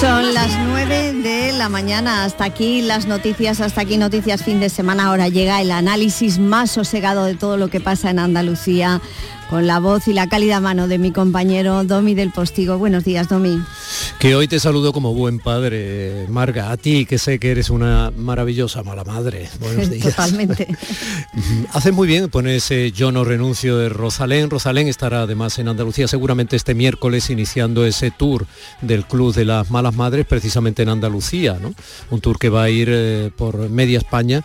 Son las 9 de la mañana, hasta aquí las noticias, hasta aquí noticias fin de semana. Ahora llega el análisis más sosegado de todo lo que pasa en Andalucía con la voz y la cálida mano de mi compañero Domi del Postigo. Buenos días, Domi. Que hoy te saludo como buen padre, Marga, a ti que sé que eres una maravillosa mala madre. Buenos días. Totalmente. Haces muy bien poner ese Yo no renuncio de Rosalén. Rosalén estará además en Andalucía seguramente este miércoles iniciando ese tour del Club de las Malas Madres precisamente en Andalucía, ¿no? Un tour que va a ir eh, por media España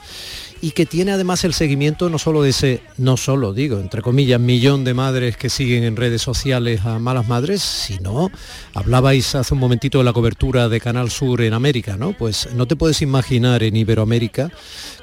y que tiene además el seguimiento no solo de ese, no solo digo, entre comillas, millón de madres que siguen en redes sociales a malas madres, sino, hablabais hace un momentito de la cobertura de Canal Sur en América, ¿no? Pues no te puedes imaginar en Iberoamérica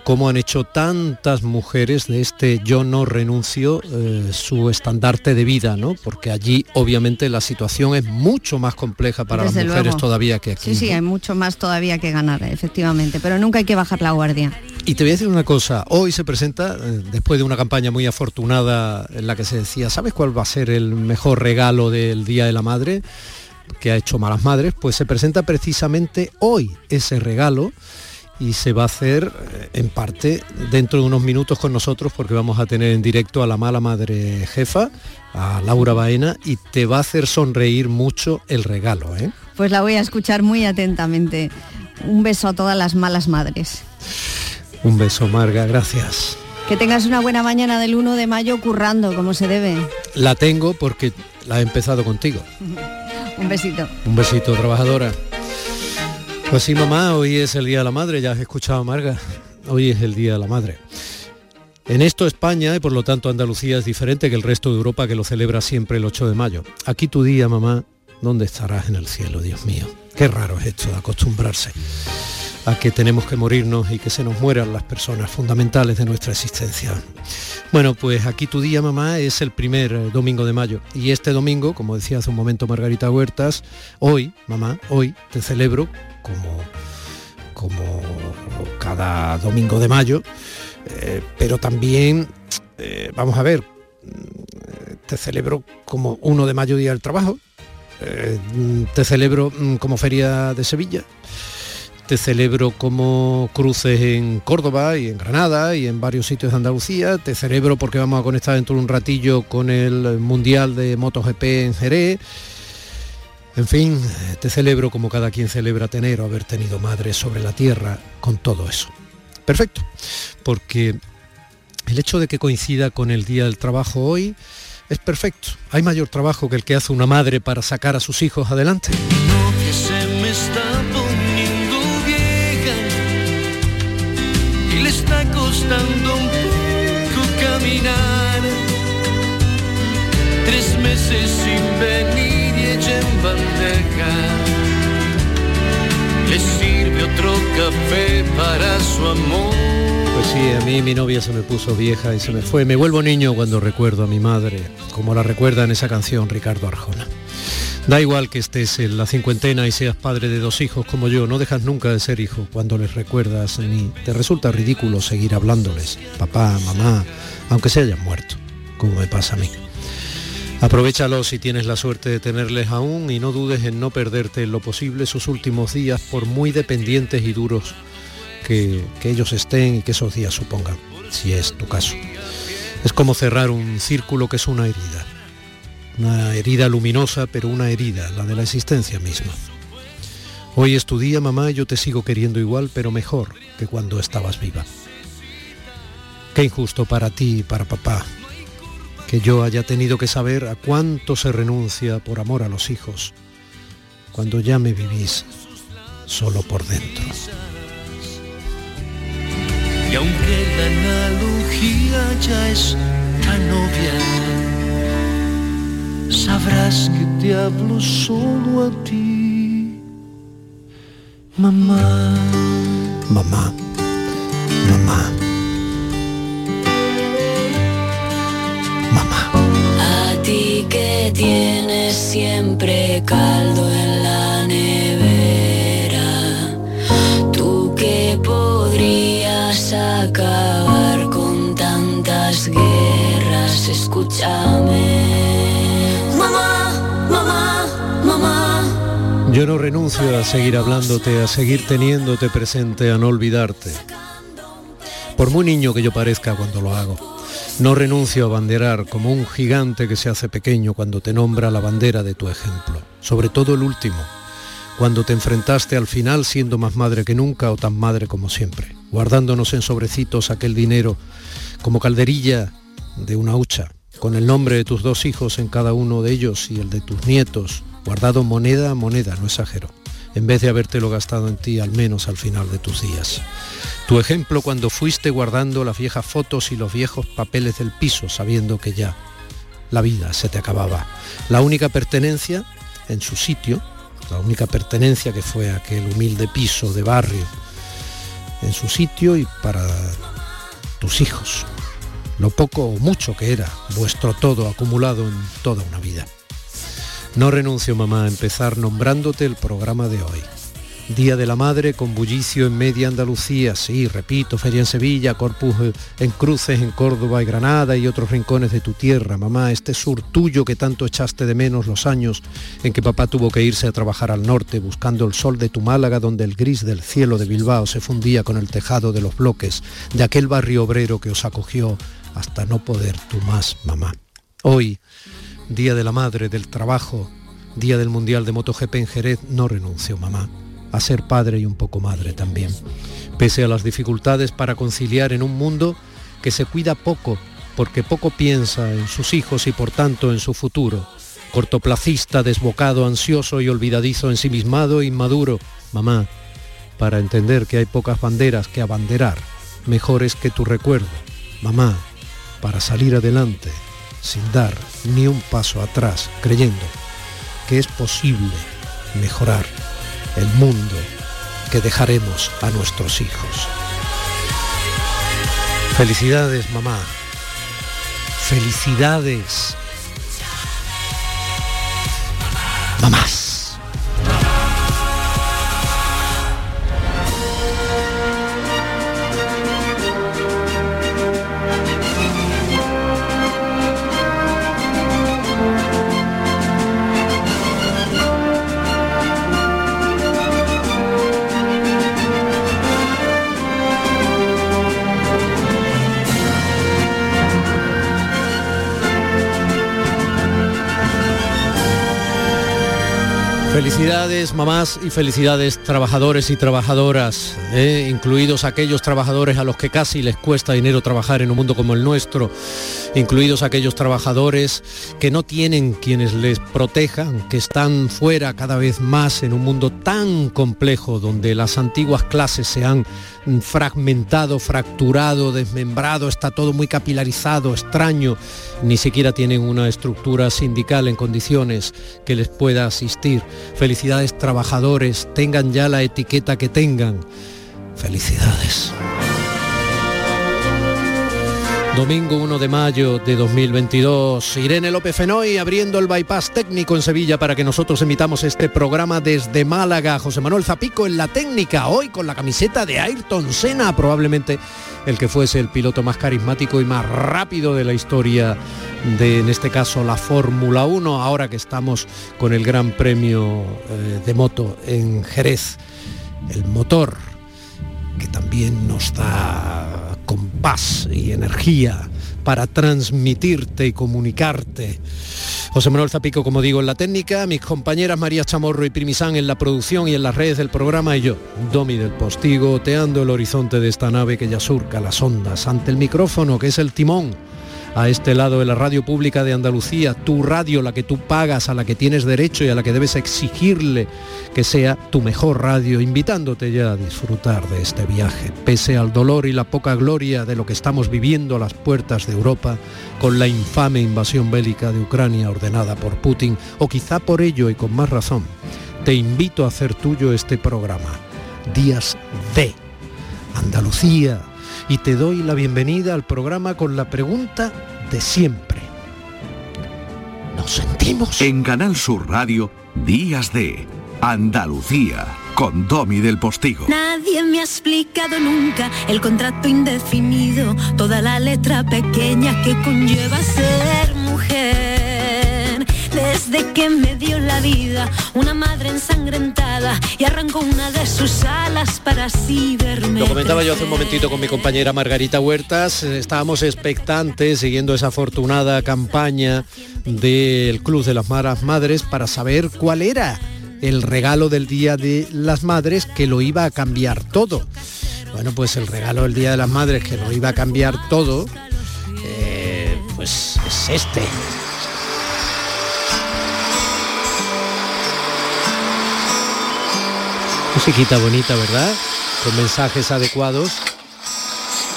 cómo han hecho tantas mujeres de este yo no renuncio eh, su estandarte de vida, ¿no? Porque allí obviamente la situación es mucho más compleja para las mujeres todavía que aquí. Sí, sí, hay mucho más todavía que ganar, efectivamente, pero nunca hay que bajar la guardia. Y te voy a decir una cosa, hoy se presenta, eh, después de una campaña muy afortunada en la que se decía, ¿sabes cuál va a ser el mejor regalo del Día de la Madre? que ha hecho Malas Madres, pues se presenta precisamente hoy ese regalo y se va a hacer eh, en parte dentro de unos minutos con nosotros porque vamos a tener en directo a la mala madre jefa, a Laura Baena, y te va a hacer sonreír mucho el regalo. ¿eh? Pues la voy a escuchar muy atentamente. Un beso a todas las malas madres. Un beso, Marga, gracias. Que tengas una buena mañana del 1 de mayo currando como se debe. La tengo porque la he empezado contigo. Un besito. Un besito, trabajadora. Pues sí, mamá, hoy es el Día de la Madre, ya has escuchado, Marga. Hoy es el Día de la Madre. En esto España y por lo tanto Andalucía es diferente que el resto de Europa que lo celebra siempre el 8 de mayo. Aquí tu día, mamá, ¿dónde estarás en el cielo, Dios mío? Qué raro es esto de acostumbrarse a que tenemos que morirnos y que se nos mueran las personas fundamentales de nuestra existencia. Bueno, pues aquí tu día, mamá, es el primer eh, domingo de mayo. Y este domingo, como decía hace un momento Margarita Huertas, hoy, mamá, hoy te celebro como, como cada domingo de mayo, eh, pero también, eh, vamos a ver, mm, te celebro como 1 de mayo, Día del Trabajo, te celebro mm, como Feria de Sevilla, te celebro como cruces en Córdoba y en Granada y en varios sitios de Andalucía. Te celebro porque vamos a conectar dentro de un ratillo con el Mundial de MotoGP en Jerez. En fin, te celebro como cada quien celebra tener o haber tenido madre sobre la tierra con todo eso. Perfecto, porque el hecho de que coincida con el Día del Trabajo hoy es perfecto. Hay mayor trabajo que el que hace una madre para sacar a sus hijos adelante. Le sirve otro café para su amor. Pues sí, a mí mi novia se me puso vieja y se me fue. Me vuelvo niño cuando recuerdo a mi madre, como la recuerda en esa canción Ricardo Arjona. Da igual que estés en la cincuentena y seas padre de dos hijos como yo, no dejas nunca de ser hijo cuando les recuerdas ni te resulta ridículo seguir hablándoles, papá, mamá, aunque se hayan muerto, como me pasa a mí. Aprovechalos si tienes la suerte de tenerles aún y no dudes en no perderte en lo posible sus últimos días por muy dependientes y duros que, que ellos estén y que esos días supongan, si es tu caso. Es como cerrar un círculo que es una herida una herida luminosa, pero una herida, la de la existencia misma. Hoy es tu día, mamá, yo te sigo queriendo igual, pero mejor que cuando estabas viva. Qué injusto para ti y para papá, que yo haya tenido que saber a cuánto se renuncia por amor a los hijos, cuando ya me vivís solo por dentro. Y aunque la analogía ya es tan obvia, sabrás que te hablo solo a ti, mamá. Mamá, mamá. Mamá. Tienes siempre caldo en la nevera, tú que podrías acabar con tantas guerras, escúchame. Yo no renuncio a seguir hablándote, a seguir teniéndote presente, a no olvidarte. Por muy niño que yo parezca cuando lo hago, no renuncio a banderar como un gigante que se hace pequeño cuando te nombra la bandera de tu ejemplo, sobre todo el último, cuando te enfrentaste al final siendo más madre que nunca o tan madre como siempre, guardándonos en sobrecitos aquel dinero como calderilla de una hucha, con el nombre de tus dos hijos en cada uno de ellos y el de tus nietos, guardado moneda a moneda, no exagero, en vez de habértelo gastado en ti al menos al final de tus días. Tu ejemplo cuando fuiste guardando las viejas fotos y los viejos papeles del piso, sabiendo que ya la vida se te acababa. La única pertenencia en su sitio, la única pertenencia que fue aquel humilde piso de barrio, en su sitio y para tus hijos. Lo poco o mucho que era vuestro todo acumulado en toda una vida. No renuncio, mamá, a empezar nombrándote el programa de hoy. Día de la Madre con bullicio en media Andalucía, sí, repito, feria en Sevilla, Corpus en Cruces, en Córdoba y Granada y otros rincones de tu tierra, mamá, este sur tuyo que tanto echaste de menos los años en que papá tuvo que irse a trabajar al norte buscando el sol de tu Málaga donde el gris del cielo de Bilbao se fundía con el tejado de los bloques de aquel barrio obrero que os acogió hasta no poder tú más, mamá. Hoy, Día de la Madre, del Trabajo, Día del Mundial de MotoGP en Jerez, no renuncio, mamá a ser padre y un poco madre también. Pese a las dificultades para conciliar en un mundo que se cuida poco, porque poco piensa en sus hijos y por tanto en su futuro. Cortoplacista, desbocado, ansioso y olvidadizo, ensimismado, inmaduro. Mamá, para entender que hay pocas banderas que abanderar, mejores que tu recuerdo. Mamá, para salir adelante sin dar ni un paso atrás, creyendo que es posible mejorar el mundo que dejaremos a nuestros hijos. Felicidades, mamá. Felicidades. Mamás. Felicidades mamás y felicidades trabajadores y trabajadoras, eh, incluidos aquellos trabajadores a los que casi les cuesta dinero trabajar en un mundo como el nuestro, incluidos aquellos trabajadores que no tienen quienes les protejan, que están fuera cada vez más en un mundo tan complejo donde las antiguas clases se han fragmentado, fracturado, desmembrado, está todo muy capilarizado, extraño, ni siquiera tienen una estructura sindical en condiciones que les pueda asistir. Felicidades trabajadores, tengan ya la etiqueta que tengan. Felicidades. Domingo 1 de mayo de 2022. Irene López Fenoy abriendo el bypass técnico en Sevilla para que nosotros emitamos este programa desde Málaga. José Manuel Zapico en la técnica, hoy con la camiseta de Ayrton Senna, probablemente el que fuese el piloto más carismático y más rápido de la historia de, en este caso, la Fórmula 1, ahora que estamos con el Gran Premio eh, de Moto en Jerez. El motor que también nos da compás y energía para transmitirte y comunicarte. José Manuel Zapico, como digo, en la técnica, mis compañeras María Chamorro y Primisán en la producción y en las redes del programa y yo, Domi del Postigo, oteando el horizonte de esta nave que ya surca las ondas ante el micrófono que es el timón a este lado de la radio pública de Andalucía, tu radio, la que tú pagas, a la que tienes derecho y a la que debes exigirle que sea tu mejor radio, invitándote ya a disfrutar de este viaje, pese al dolor y la poca gloria de lo que estamos viviendo a las puertas de Europa, con la infame invasión bélica de Ucrania ordenada por Putin, o quizá por ello y con más razón, te invito a hacer tuyo este programa, Días de Andalucía, y te doy la bienvenida al programa con la pregunta de siempre. ¿Nos sentimos? En Canal Sur Radio, Días de Andalucía, con Domi del Postigo. Nadie me ha explicado nunca el contrato indefinido, toda la letra pequeña que conlleva ser mujer. Desde que me dio la vida, una madre ensangrentada y arrancó una de sus alas para así verme. Lo comentaba yo hace un momentito con mi compañera Margarita Huertas, eh, estábamos expectantes siguiendo esa afortunada campaña del Club de las Maras Madres para saber cuál era el regalo del Día de las Madres que lo iba a cambiar todo. Bueno, pues el regalo del Día de las Madres que lo iba a cambiar todo, eh, pues es este. Musiquita bonita, ¿verdad? Con mensajes adecuados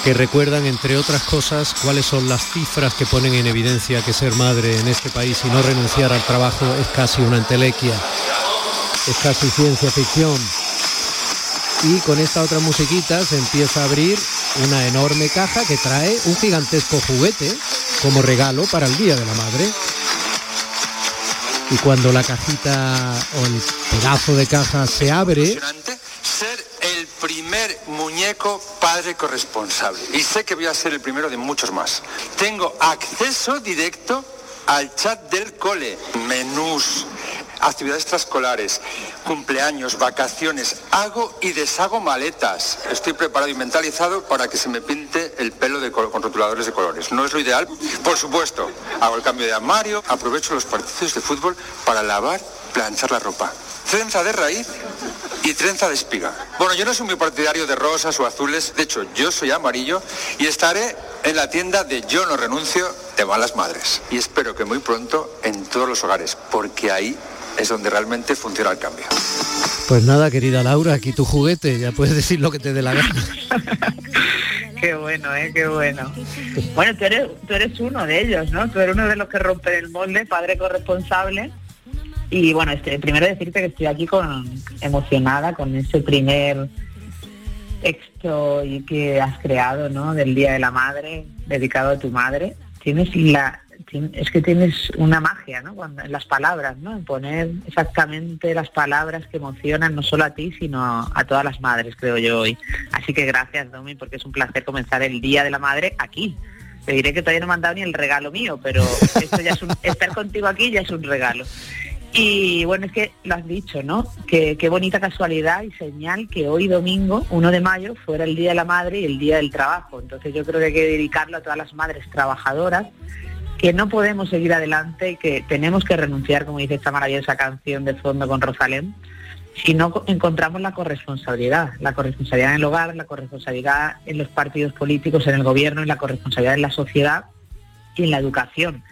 que recuerdan, entre otras cosas, cuáles son las cifras que ponen en evidencia que ser madre en este país y no renunciar al trabajo es casi una entelequia, es casi ciencia ficción. Y con esta otra musiquita se empieza a abrir una enorme caja que trae un gigantesco juguete como regalo para el Día de la Madre. Y cuando la cajita o el pedazo de caja se abre, ser el primer muñeco padre corresponsable. Y sé que voy a ser el primero de muchos más. Tengo acceso directo al chat del cole, menús, actividades extraescolares, cumpleaños, vacaciones, hago y deshago maletas. Estoy preparado y mentalizado para que se me pinte el pelo con rotuladores de colores. ¿No es lo ideal? Por supuesto, hago el cambio de armario, aprovecho los partidos de fútbol para lavar, planchar la ropa. Trenza de raíz y trenza de espiga. Bueno, yo no soy muy partidario de rosas o azules, de hecho yo soy amarillo y estaré en la tienda de Yo no renuncio de Malas Madres. Y espero que muy pronto en todos los hogares, porque ahí es donde realmente funciona el cambio. pues nada, querida Laura, aquí tu juguete, ya puedes decir lo que te dé la gana. Qué bueno, ¿eh? Qué bueno. Bueno, tú eres, tú eres uno de ellos, ¿no? Tú eres uno de los que rompen el molde, padre corresponsable. Y bueno, este, primero decirte que estoy aquí con emocionada con ese primer texto y que has creado, ¿no? Del Día de la Madre, dedicado a tu madre. Tienes la es que tienes una magia, ¿no? Cuando, en las palabras, ¿no? En poner exactamente las palabras que emocionan no solo a ti, sino a todas las madres, creo yo hoy. Así que gracias, Domi, porque es un placer comenzar el Día de la Madre aquí. Te diré que todavía no me han dado ni el regalo mío, pero esto ya es un- estar contigo aquí ya es un regalo. Y bueno, es que lo has dicho, ¿no? Que qué bonita casualidad y señal que hoy domingo, 1 de mayo, fuera el Día de la Madre y el Día del Trabajo. Entonces yo creo que hay que dedicarlo a todas las madres trabajadoras que no podemos seguir adelante y que tenemos que renunciar, como dice esta maravillosa canción de fondo con Rosalén, si no co- encontramos la corresponsabilidad, la corresponsabilidad en el hogar, la corresponsabilidad en los partidos políticos, en el gobierno, y la corresponsabilidad en la sociedad y en la educación.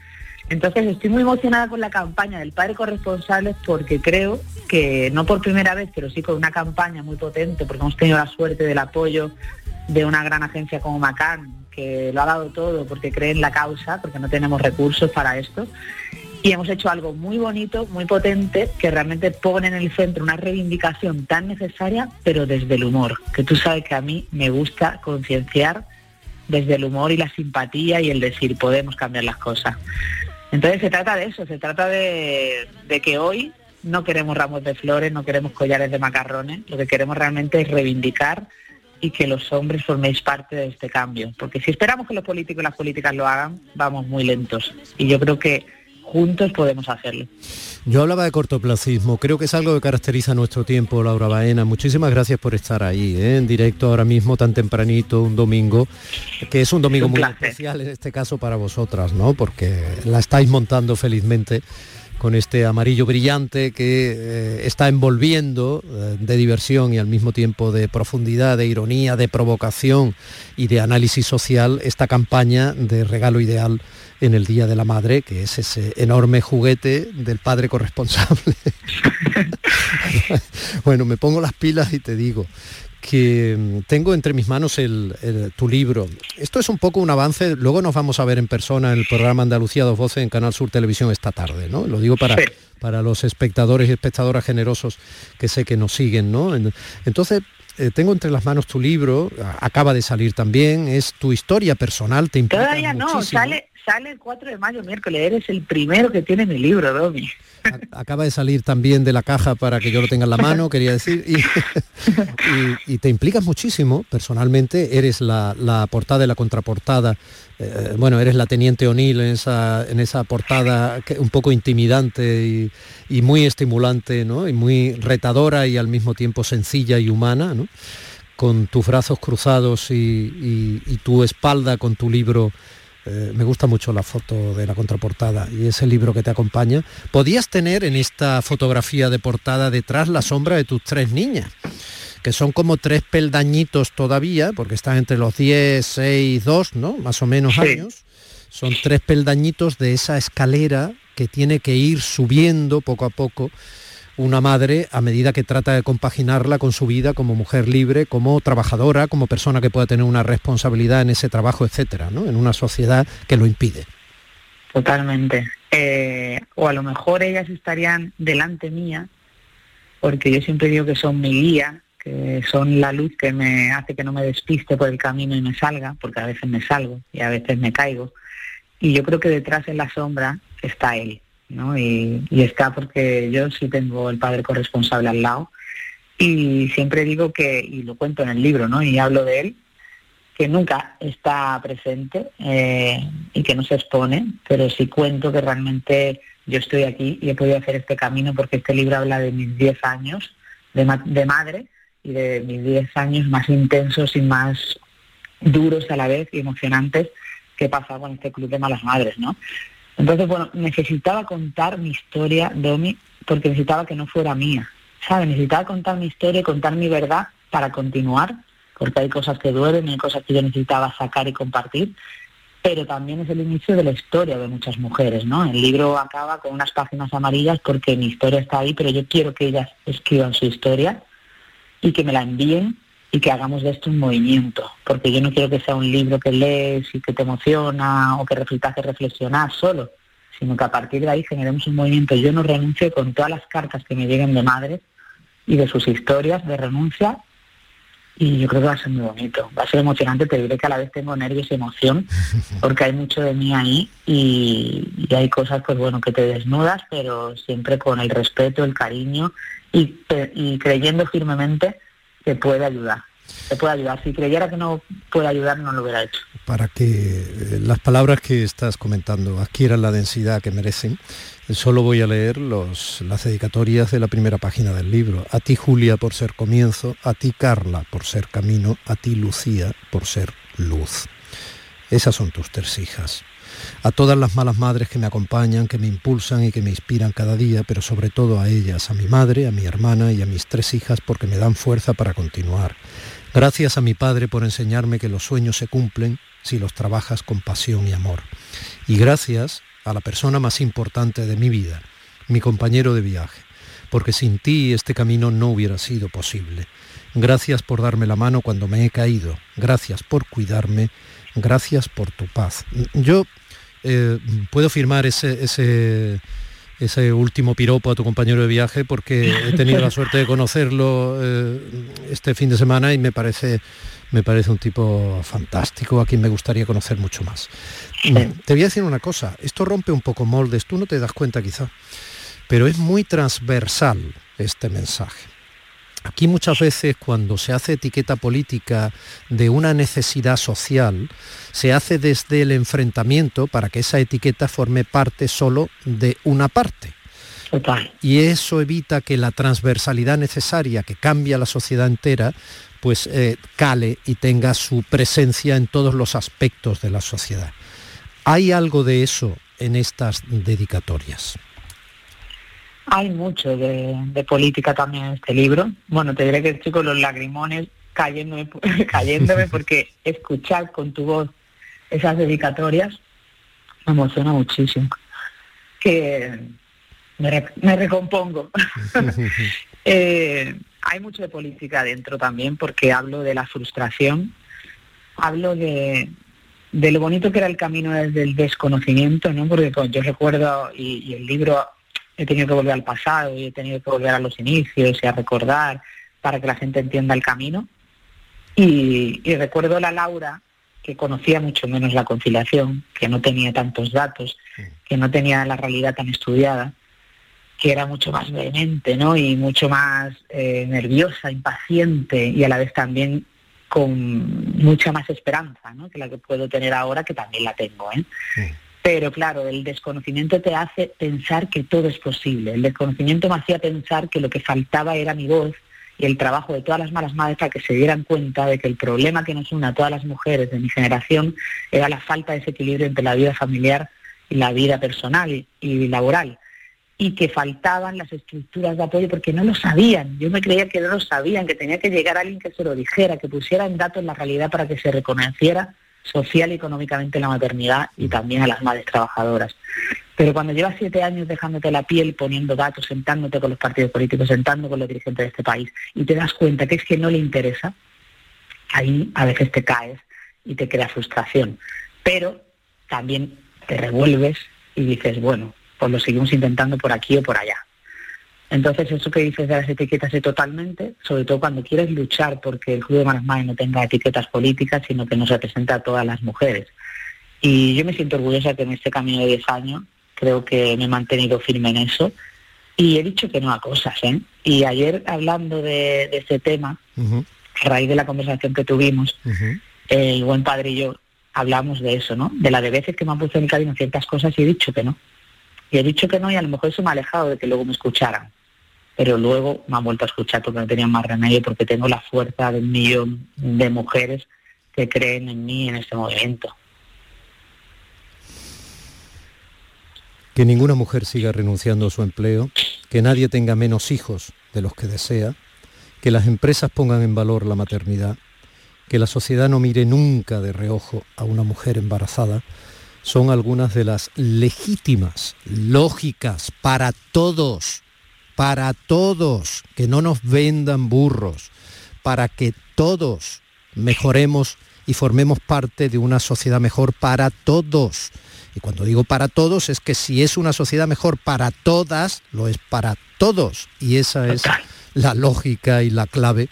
Entonces estoy muy emocionada con la campaña del padre corresponsable porque creo que no por primera vez, pero sí con una campaña muy potente, porque hemos tenido la suerte del apoyo de una gran agencia como Macan, que lo ha dado todo porque cree en la causa, porque no tenemos recursos para esto. Y hemos hecho algo muy bonito, muy potente, que realmente pone en el centro una reivindicación tan necesaria, pero desde el humor, que tú sabes que a mí me gusta concienciar desde el humor y la simpatía y el decir podemos cambiar las cosas. Entonces se trata de eso, se trata de, de que hoy no queremos ramos de flores, no queremos collares de macarrones, lo que queremos realmente es reivindicar y que los hombres forméis parte de este cambio. Porque si esperamos que los políticos y las políticas lo hagan, vamos muy lentos. Y yo creo que juntos podemos hacerlo. Yo hablaba de cortoplacismo, creo que es algo que caracteriza nuestro tiempo, Laura Baena. Muchísimas gracias por estar ahí, ¿eh? en directo ahora mismo, tan tempranito, un domingo, que es un domingo un muy especial en este caso para vosotras, ¿no? Porque la estáis montando felizmente con este amarillo brillante que eh, está envolviendo eh, de diversión y al mismo tiempo de profundidad, de ironía, de provocación y de análisis social esta campaña de regalo ideal en el Día de la Madre, que es ese enorme juguete del padre corresponsable. bueno, me pongo las pilas y te digo que mm, tengo entre mis manos el- el- tu libro. Esto es un poco un avance, luego nos vamos a ver en persona en el programa Andalucía Dos Voces en Canal Sur Televisión esta tarde, ¿no? Lo digo para, Sí. para los espectadores y espectadoras generosos que sé que nos siguen, ¿no? En- Entonces, eh, tengo entre las manos tu libro, acaba de salir también, es tu historia personal, te implica Todavía no, muchísimo. sale, sale el 4 de mayo, miércoles. Eres el primero que tiene mi libro, Domi. Acaba de salir también de la caja para que yo lo tenga en la mano, quería decir, y, y- y te implicas muchísimo, personalmente, eres la, la portada y la contraportada, eh, bueno, eres la teniente O'Neill en esa, en esa portada que- un poco intimidante y, y muy estimulante, ¿no? Y muy retadora y al mismo tiempo sencilla y humana, ¿no? Con tus brazos cruzados y, y- y tu espalda con tu libro eh, me gusta mucho la foto de la contraportada y ese libro que te acompaña. Podías tener en esta fotografía de portada detrás la sombra de tus tres niñas, que son como tres peldañitos todavía, porque están entre los 10, 6, 2, ¿no? Más o menos Sí. años. Son tres peldañitos de esa escalera que tiene que ir subiendo poco a poco una madre a medida que trata de compaginarla con su vida como mujer libre, como trabajadora, como persona que pueda tener una responsabilidad en ese trabajo, etcétera, ¿no? En una sociedad que lo impide. Totalmente. Eh, o a lo mejor ellas estarían delante mía, porque yo siempre digo que son mi guía, que son la luz que me hace que no me despiste por el camino y me salga, porque a veces me salgo y a veces me caigo. Y yo creo que detrás en la sombra está él, ¿no? Y, está porque yo sí tengo el padre corresponsable al lado. Y siempre digo que, y lo cuento en el libro, ¿no? Y hablo de él, que nunca está presente eh, y que no se expone, pero sí cuento que realmente yo estoy aquí y he podido hacer este camino porque este libro habla de mis 10 años de, de madre y de mis 10 años más intensos y más duros a la vez y emocionantes que he pasado con este club de malas madres, ¿no? Entonces, bueno, necesitaba contar mi historia, Domi, porque necesitaba que no fuera mía, ¿sabes? Necesitaba contar mi historia y contar mi verdad para continuar, porque hay cosas que duelen, hay cosas que yo necesitaba sacar y compartir, pero también es el inicio de la historia de muchas mujeres, ¿no? El libro acaba con unas páginas amarillas porque mi historia está ahí, pero yo quiero que ellas escriban su historia y que me la envíen y que hagamos de esto un movimiento, porque yo no quiero que sea un libro que lees y que te emociona o que refle- te hace reflexionar solo, sino que a partir de ahí generemos un movimiento. Yo no renuncio con todas las cartas que me lleguen de madres y de sus historias de renuncia y yo creo que va a ser muy bonito, va a ser emocionante, te diré que a la vez tengo nervios y emoción porque hay mucho de mí ahí y, y hay cosas pues bueno que te desnudas pero siempre con el respeto, el cariño y creyendo firmemente que puede ayudar, que puede ayudar. Si creyera que no puede ayudar no lo hubiera hecho. Para que eh, las palabras que estás comentando adquieran la densidad que merecen, solo voy a leer las dedicatorias de la primera página del libro. A ti Julia por ser comienzo, a ti Carla por ser camino, a ti Lucía por ser luz. Esas son tus tres hijas. A todas las malas madres que me acompañan, que me impulsan y que me inspiran cada día, pero sobre todo a ellas, a mi madre, a mi hermana y a mis tres hijas porque me dan fuerza para continuar. Gracias a mi padre por enseñarme que los sueños se cumplen si los trabajas con pasión y amor. Y gracias a la persona más importante de mi vida, mi compañero de viaje, porque sin ti este camino no hubiera sido posible. Gracias por darme la mano cuando me he caído, gracias por cuidarme, gracias por tu paz. Yo eh, puedo firmar ese, ese, ese último piropo a tu compañero de viaje porque he tenido la suerte de conocerlo eh, este fin de semana y me parece, me parece un tipo fantástico a quien me gustaría conocer mucho más. Te voy a decir una cosa, esto rompe un poco moldes, tú no te das cuenta quizá, pero es muy transversal este mensaje. Aquí muchas veces cuando se hace etiqueta política de una necesidad social, se hace desde el enfrentamiento para que esa etiqueta forme parte solo de una parte. Total. Y eso evita que la transversalidad necesaria que cambia la sociedad entera, pues eh, cale y tenga su presencia en todos los aspectos de la sociedad. ¿Hay algo de eso en estas dedicatorias? Hay mucho de, de política también en este libro. Bueno, te diré que estoy con los lagrimones cayéndome, cayéndome porque escuchar con tu voz esas dedicatorias me emociona muchísimo. Que me, re- me recompongo. Eh, hay mucho de política dentro también porque hablo de la frustración, hablo de, de lo bonito que era el camino desde el desconocimiento, ¿no? Porque pues, yo recuerdo, y, y el libro he tenido que volver al pasado y he tenido que volver a los inicios y a recordar para que la gente entienda el camino. Y, y recuerdo la Laura que conocía mucho menos la conciliación, que no tenía tantos datos, que no tenía la realidad tan estudiada, que era mucho más vehemente, ¿no? Y mucho más eh, nerviosa, impaciente y a la vez también con mucha más esperanza, ¿no? Que la que puedo tener ahora, que también la tengo, ¿eh? Pero claro, el desconocimiento te hace pensar que todo es posible. El desconocimiento me hacía pensar que lo que faltaba era mi voz y el trabajo de todas las malas madres para que se dieran cuenta de que el problema que nos une a todas las mujeres de mi generación era la falta de ese equilibrio entre la vida familiar y la vida personal y laboral y que faltaban las estructuras de apoyo porque no lo sabían. Yo me creía que no lo sabían, que tenía que llegar alguien que se lo dijera, que pusiera en datos la realidad para que se reconociera social y económicamente la maternidad y también a las madres trabajadoras. Pero cuando llevas siete años dejándote la piel, poniendo datos, sentándote con los partidos políticos, sentando con los dirigentes de este país, y te das cuenta que es que no le interesa, ahí a veces te caes y te crea frustración. Pero también te revuelves y dices, bueno, pues lo seguimos intentando por aquí o por allá. Entonces, eso que dices de las etiquetas es totalmente, sobre todo cuando quieres luchar porque el Club de Manos Madres no tenga etiquetas políticas, sino que nos representa a todas las mujeres. Y yo me siento orgullosa que en este camino de 10 años creo que me he mantenido firme en eso y he dicho que no a cosas. ¿eh? Y ayer hablando de, ese tema, a raíz de la conversación que tuvimos, el buen padre y yo hablamos de eso, ¿no? De la de veces que me han puesto en el camino ciertas cosas y he dicho que no. Y he dicho que no y a lo mejor eso me ha alejado de que luego me escucharan pero luego me han vuelto a escuchar porque no tenía más remedio, porque tengo la fuerza de un millón de mujeres que creen en mí en este movimiento. Que ninguna mujer siga renunciando a su empleo, que nadie tenga menos hijos de los que desea, que las empresas pongan en valor la maternidad, que la sociedad no mire nunca de reojo a una mujer embarazada, son algunas de las legítimas, lógicas, para todos, para todos, que no nos vendan burros, para que todos mejoremos y formemos parte de una sociedad mejor para todos. Y cuando digo para todos es que si es una sociedad mejor para todas, lo es para todos. Y esa es la lógica y la clave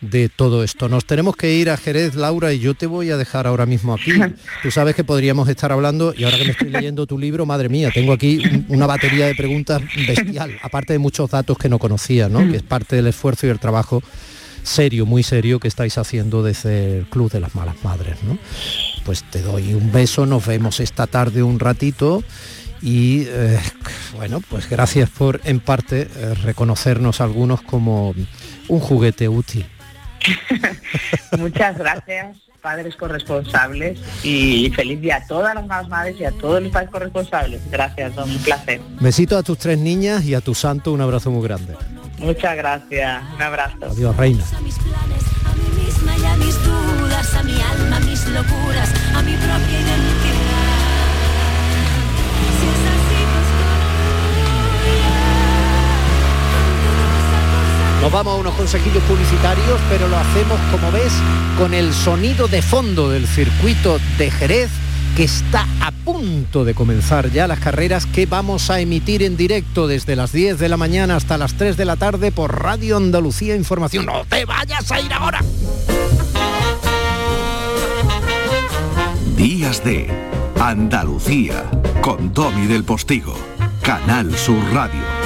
de todo esto. Nos tenemos que ir a Jerez, Laura, y yo te voy a dejar ahora mismo aquí. Tú sabes que podríamos estar hablando, y ahora que me estoy leyendo tu libro, madre mía, tengo aquí una batería de preguntas bestial, aparte de muchos datos que no conocía, ¿no? que es parte del esfuerzo y el trabajo serio, muy serio que estáis haciendo desde el Club de las Malas Madres. ¿no? Pues te doy un beso, nos vemos esta tarde un ratito y eh, bueno, pues gracias por en parte eh, reconocernos algunos como un juguete útil. Muchas gracias, padres corresponsables, y feliz día a todas las más madres y a todos los padres corresponsables. Gracias, Don, un placer. Besito a tus tres niñas y a tu santo, un abrazo muy grande. Muchas gracias, un abrazo. Adiós, reina. A mis planes, a mí misma y a mis dudas, a mi alma, a mis locuras, a mi propia Nos vamos a unos consejillos publicitarios, pero lo hacemos, como ves, con el sonido de fondo del circuito de Jerez que está a punto de comenzar ya las carreras que vamos a emitir en directo desde las 10 de la mañana hasta las 3 de la tarde por Radio Andalucía Información. ¡No te vayas a ir ahora! Días de Andalucía con Domi del Postigo, Canal Sur Radio.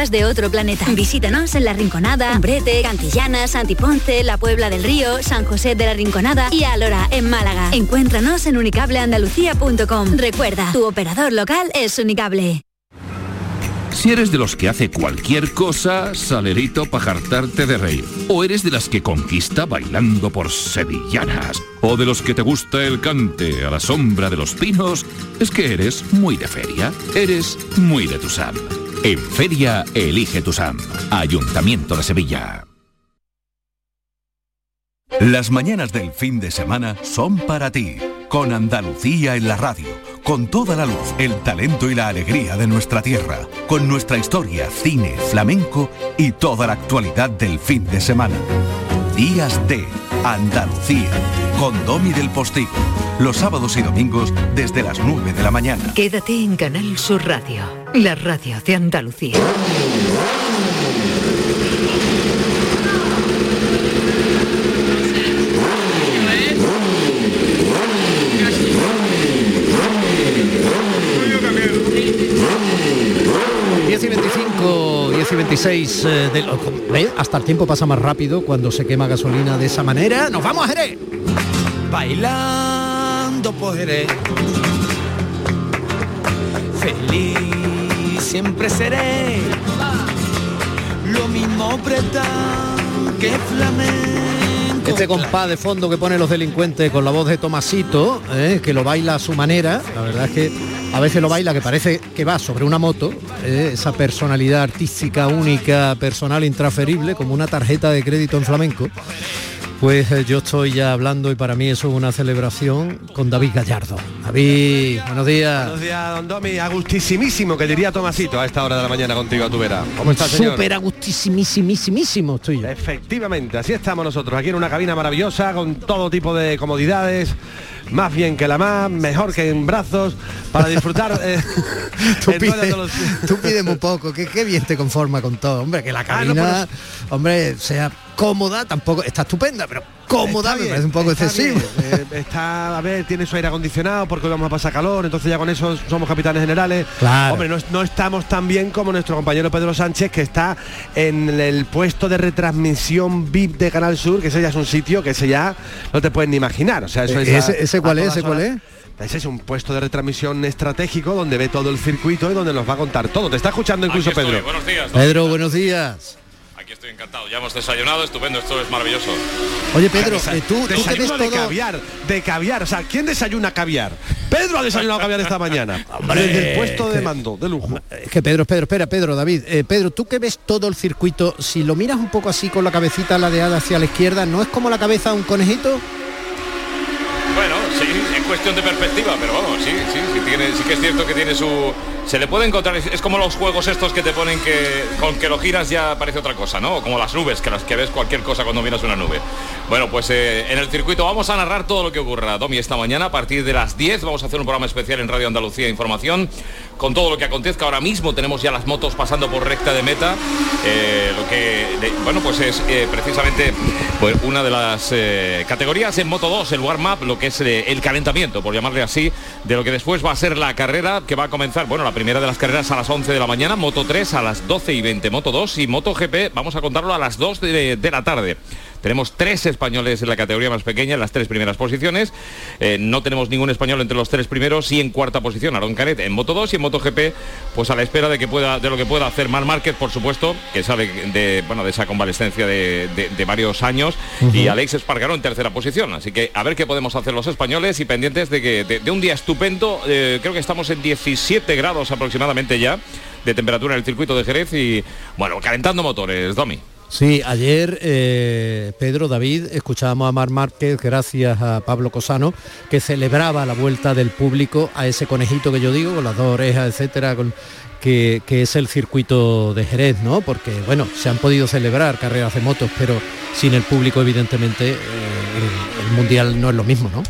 de otro planeta. Visítanos en La Rinconada, Umbrete, Cantillana, Santiponce, La Puebla del Río, San José de la Rinconada y Alora, en Málaga. Encuéntranos en unicableandalucía.com. Recuerda, tu operador local es Unicable. Si eres de los que hace cualquier cosa, salerito para jartarte de reír. O eres de las que conquista bailando por sevillanas. O de los que te gusta el cante a la sombra de los pinos, es que eres muy de feria. Eres muy de Tusam. En feria, elige Tusam. Ayuntamiento de Sevilla. Las mañanas del fin de semana son para ti, con Andalucía en la radio, con toda la luz, el talento y la alegría de nuestra tierra, con nuestra historia, cine, flamenco y toda la actualidad del fin de semana. Días de Andalucía, con Domi del Postigo, los sábados y domingos desde las 9 de la mañana. Quédate en Canal Sur Radio, la radio de Andalucía. Diez y 25, 10 y 26 eh, del- ¿Ve? Hasta el tiempo pasa más rápido cuando se quema gasolina de esa manera. ¡Nos vamos a Jerez! Bailando Jerez. Feliz siempre seré. Lo mismo preta que flamenco. Este compás de fondo que pone los delincuentes con la voz de Tomasito, eh, que lo baila a su manera, la verdad es que a veces lo baila que parece que va sobre una moto, eh, esa personalidad artística única, personal intransferible, como una tarjeta de crédito en flamenco. Pues eh, yo estoy ya hablando y para mí eso es una celebración con David Gallardo. David, buenos días. Buenos días, don Domi. Agustísimísimo, que diría Tomasito a esta hora de la mañana contigo a tu vera. ¿Cómo estás, señor? Súper agustísimísimísimo estoy yo. Efectivamente, así estamos nosotros, aquí en una cabina maravillosa, con todo tipo de comodidades, más bien que la más, mejor que en brazos, para disfrutar. eh, Tú pides, los- tú pides muy poco, que qué bien te conforma con todo, hombre, que la Ah, no, cabina, hombre, sea cómoda, tampoco está estupenda, pero cómoda me parece un poco está excesivo. bien, eh, está, a ver, tiene su aire acondicionado porque hoy vamos a pasar calor, entonces ya con eso somos capitanes generales. Claro. Hombre, no, es- no estamos tan bien como nuestro compañero Pedro Sánchez, que está en el puesto de retransmisión VIP de Canal Sur, que ese ya es un sitio que ese ya no te puedes ni imaginar. O sea, eso Eh, es a- ese- ese a cuál es, ese cuál horas. Ese es un puesto de retransmisión estratégico donde ve todo el circuito y donde nos va a contar todo. Te está escuchando incluso Pedro. Buenos días. Pedro, buenos días. Aquí estoy encantado. Ya hemos desayunado, estúpendo, esto es maravilloso. Oye, Pedro, Desa- eh, tú, tú que ves desayuno de todo... caviar, de caviar. O sea, ¿quién desayuna caviar? Pedro ha desayunado caviar esta mañana. Hombre, desde el puesto de mando, de lujo. Es que Pedro, Pedro, espera, Pedro, David, eh, Pedro, tú que ves todo el circuito, si lo miras un poco así con la cabecita ladeada hacia la izquierda, ¿no es como la cabeza de un conejito? Cuestión de perspectiva, pero vamos, sí, sí, sí, tiene, sí que es cierto que tiene su... Se le puede encontrar, es, como los juegos estos que te ponen que con que lo giras ya parece otra cosa, ¿no? Como las nubes, que las que ves cualquier cosa cuando miras una nube. Bueno, pues eh, en el circuito vamos a narrar todo lo que ocurra, Domi, esta mañana a partir de las 10 vamos a hacer un programa especial en Radio Andalucía Información con todo lo que acontezca. Ahora mismo tenemos ya las motos pasando por recta de meta, eh, lo que, bueno, pues es eh, precisamente pues, una de las categorías en Moto 2, el warm-up, lo que es el calentamiento, por llamarle así, de lo que después va a ser la carrera que va a comenzar, bueno, la primera de las carreras a las 11 de la mañana, Moto 3 a las 12 y 20, Moto 2 y Moto GP, vamos a contarlo a las 2 de, de la tarde. Tenemos tres españoles en la categoría más pequeña, en las tres primeras posiciones. Eh, no tenemos ningún español entre los tres primeros y en cuarta posición Aaron Canet en Moto 2 y en Moto GP, pues a la espera de que pueda, de lo que pueda hacer Mar Márquez, por supuesto, que sale de, bueno, de esa convalescencia de, de- de varios años, y Alex Espargaró en tercera posición. Así que a ver qué podemos hacer los españoles y pendientes de que de, de un día estupendo. eh, creo que estamos en 17 grados aproximadamente ya de temperatura en el circuito de Jerez y bueno, calentando motores, Domi. Sí, ayer eh, Pedro, David, escuchábamos a Mar Márquez, gracias a Pablo Cosano, que celebraba la vuelta del público a ese conejito que yo digo, con las dos orejas, etcétera, con, que, es el circuito de Jerez, ¿no? Porque, bueno, se han podido celebrar carreras de motos, pero sin el público, evidentemente, eh, el, el mundial no es lo mismo, ¿no?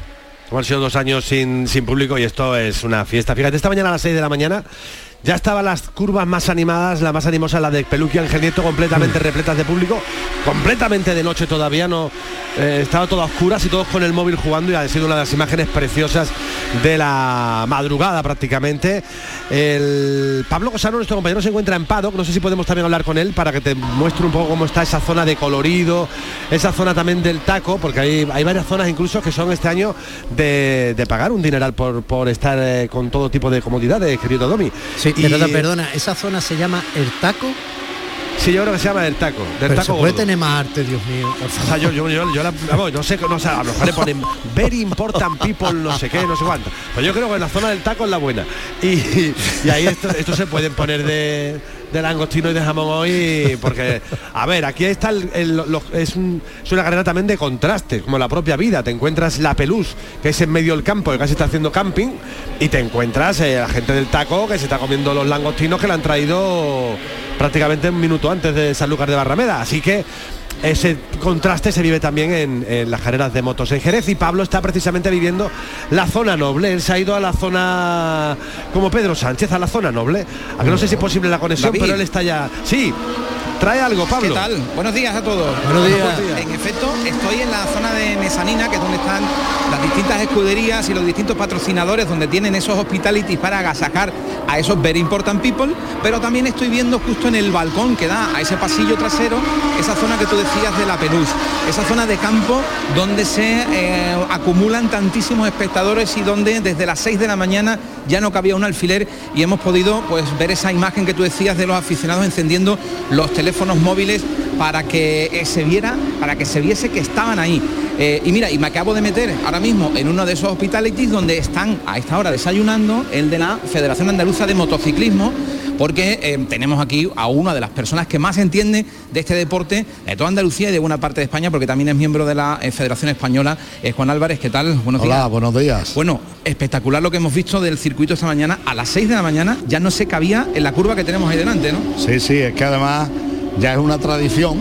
Han sido dos años sin, sin público y esto es una fiesta. Fíjate, esta mañana a las 6 de la mañana Ya estaban las curvas más animadas, la más animosa la de Peluquia Ángel Nieto, completamente repletas de público, completamente de noche todavía, no eh, estaba todo a oscuras y todos con el móvil jugando y ha sido una de las imágenes preciosas de la madrugada prácticamente. El Pablo Cosano, nuestro compañero, se encuentra en Paddock, no sé si podemos también hablar con él para que te muestre un poco cómo está esa zona de colorido, esa zona también del taco, porque hay, hay varias zonas incluso que son este año de, de pagar un dineral por, por estar eh, con todo tipo de comodidades, querido Domi. Sí, Y- perdona, perdona, esa zona se llama el taco. Sí, yo creo que se llama del taco, del Pero taco se puede gordo. tener más arte, Dios mío. por O sea, yo, yo, yo, yo la- vamos, no sé, no sé, a lo mejor le ponen very important people, no sé qué, no sé cuánto. Pero yo creo que la zona del taco es la buena. Y, y ahí esto, esto se pueden poner de, de langostino y de jamón hoy, porque, a ver, aquí está el, el- lo- es, un- es una carrera también de contraste, como la propia vida. Te encuentras la pelús, que es en medio del campo, que casi está haciendo camping, y te encuentras eh, la gente del taco que se está comiendo los langostinos que le han traído prácticamente un minuto antes de Sanlúcar de Barrameda. Así que ese contraste se vive también en, en las carreras de motos en Jerez y Pablo está precisamente viviendo la zona noble. Él se ha ido a la zona como Pedro Sánchez, a la zona noble. A que no sé si es posible la conexión, David. pero él está ya. Sí, trae algo, Pablo. ¿Qué tal? Buenos días a todos. Buenos días. En efecto, estoy en la zona de Mesanina, que es donde están las distintas escuderías y los distintos patrocinadores, donde tienen esos hospitalities para agasajar a esos very important people, pero también estoy viendo justo en el balcón que da a ese pasillo trasero, esa zona que tú decías de la Pelús, esa zona de campo donde se eh, acumulan tantísimos espectadores y donde desde las 6 de la mañana ya no cabía un alfiler y hemos podido pues ver esa imagen que tú decías de los aficionados encendiendo los teléfonos móviles para que eh, se viera, para que se viese que estaban ahí. Eh, y mira, y me acabo de meter ahora mismo en uno de esos hospitalities donde están a esta hora desayunando el de la Federación Andaluza de Motociclismo, porque eh, tenemos aquí a una de las personas que más entiende de este deporte de toda Andalucía y de buena parte de España, porque también es miembro de la Federación Española. Eh, Juan Álvarez, ¿qué tal? Buenos Hola, días. buenos días. Bueno, espectacular lo que hemos visto del circuito esta mañana. A las 6 de la mañana ya no se cabía en la curva que tenemos ahí delante, ¿no? Sí, sí, es que además ya es una tradición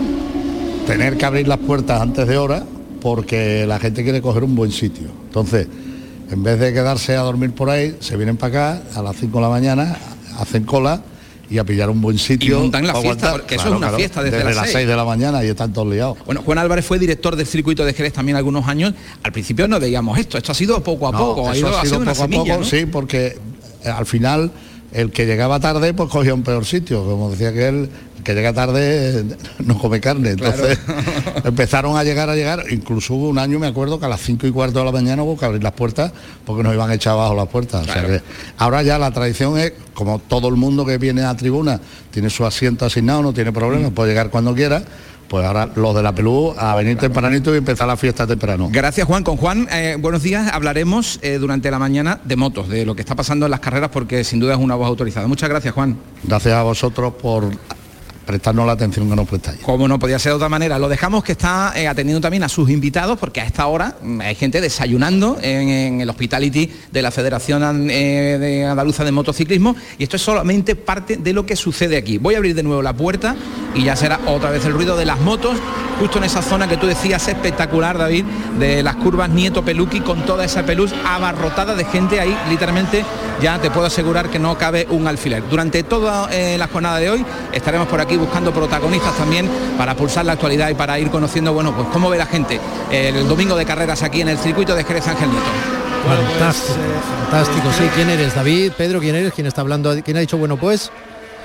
tener que abrir las puertas antes de hora porque la gente quiere coger un buen sitio. Entonces, en vez de quedarse a dormir por ahí, se vienen para acá a las 5 de la mañana, hacen cola y a pillar un buen sitio. Y montan la fiesta, porque eso es una fiesta desde las las seis. 6 de la mañana y están todos liados. Bueno, Juan Álvarez fue director del circuito de Jerez también algunos años. Al principio no veíamos esto, esto ha sido poco a No, poco, ha ido, ha sido poco a poco, ¿no? sí, porque eh, al final el que llegaba tarde pues cogía un peor sitio, como decía que él, que llega tarde no come carne. Entonces empezaron a llegar, a llegar, incluso hubo un año, me acuerdo, que a las 5 y cuarto de la mañana hubo que abrir las puertas porque nos iban a echar abajo las puertas. O sea que ahora ya la tradición es, como todo el mundo que viene a tribuna tiene su asiento asignado, no tiene problema, puede llegar cuando quiera. Pues ahora los de la Pelú a venir tempranito y empezar la fiesta temprano. Gracias Juan. Con Juan, eh, buenos días. Hablaremos eh, durante la mañana de motos, de lo que está pasando en las carreras, porque sin duda es una voz autorizada. Muchas gracias Juan. Gracias a vosotros por prestarnos la atención que nos prestáis. Como no podía ser de otra manera, lo dejamos que está eh, atendiendo también a sus invitados, porque a esta hora mm, hay gente desayunando en, el hospitality de la Federación eh, de Andaluza de Motociclismo, y esto es solamente parte de lo que sucede aquí. Voy a abrir de nuevo la puerta y ya será otra vez el ruido de las motos, justo en esa zona que tú decías espectacular, David, de las curvas Nieto Peluqui, con toda esa peluz abarrotada de gente ahí, literalmente ya te puedo asegurar que no cabe un alfiler. Durante toda eh, la jornada de hoy estaremos por aquí buscando protagonistas también para pulsar la actualidad y para ir conociendo, bueno, pues cómo ve la gente el domingo de carreras aquí en el circuito de Jerez Ángel Nieto. Fantástico, fantástico. Sí, ¿quién eres? David, Pedro, ¿quién eres? ¿Quién está hablando? ¿Quién ha dicho bueno pues?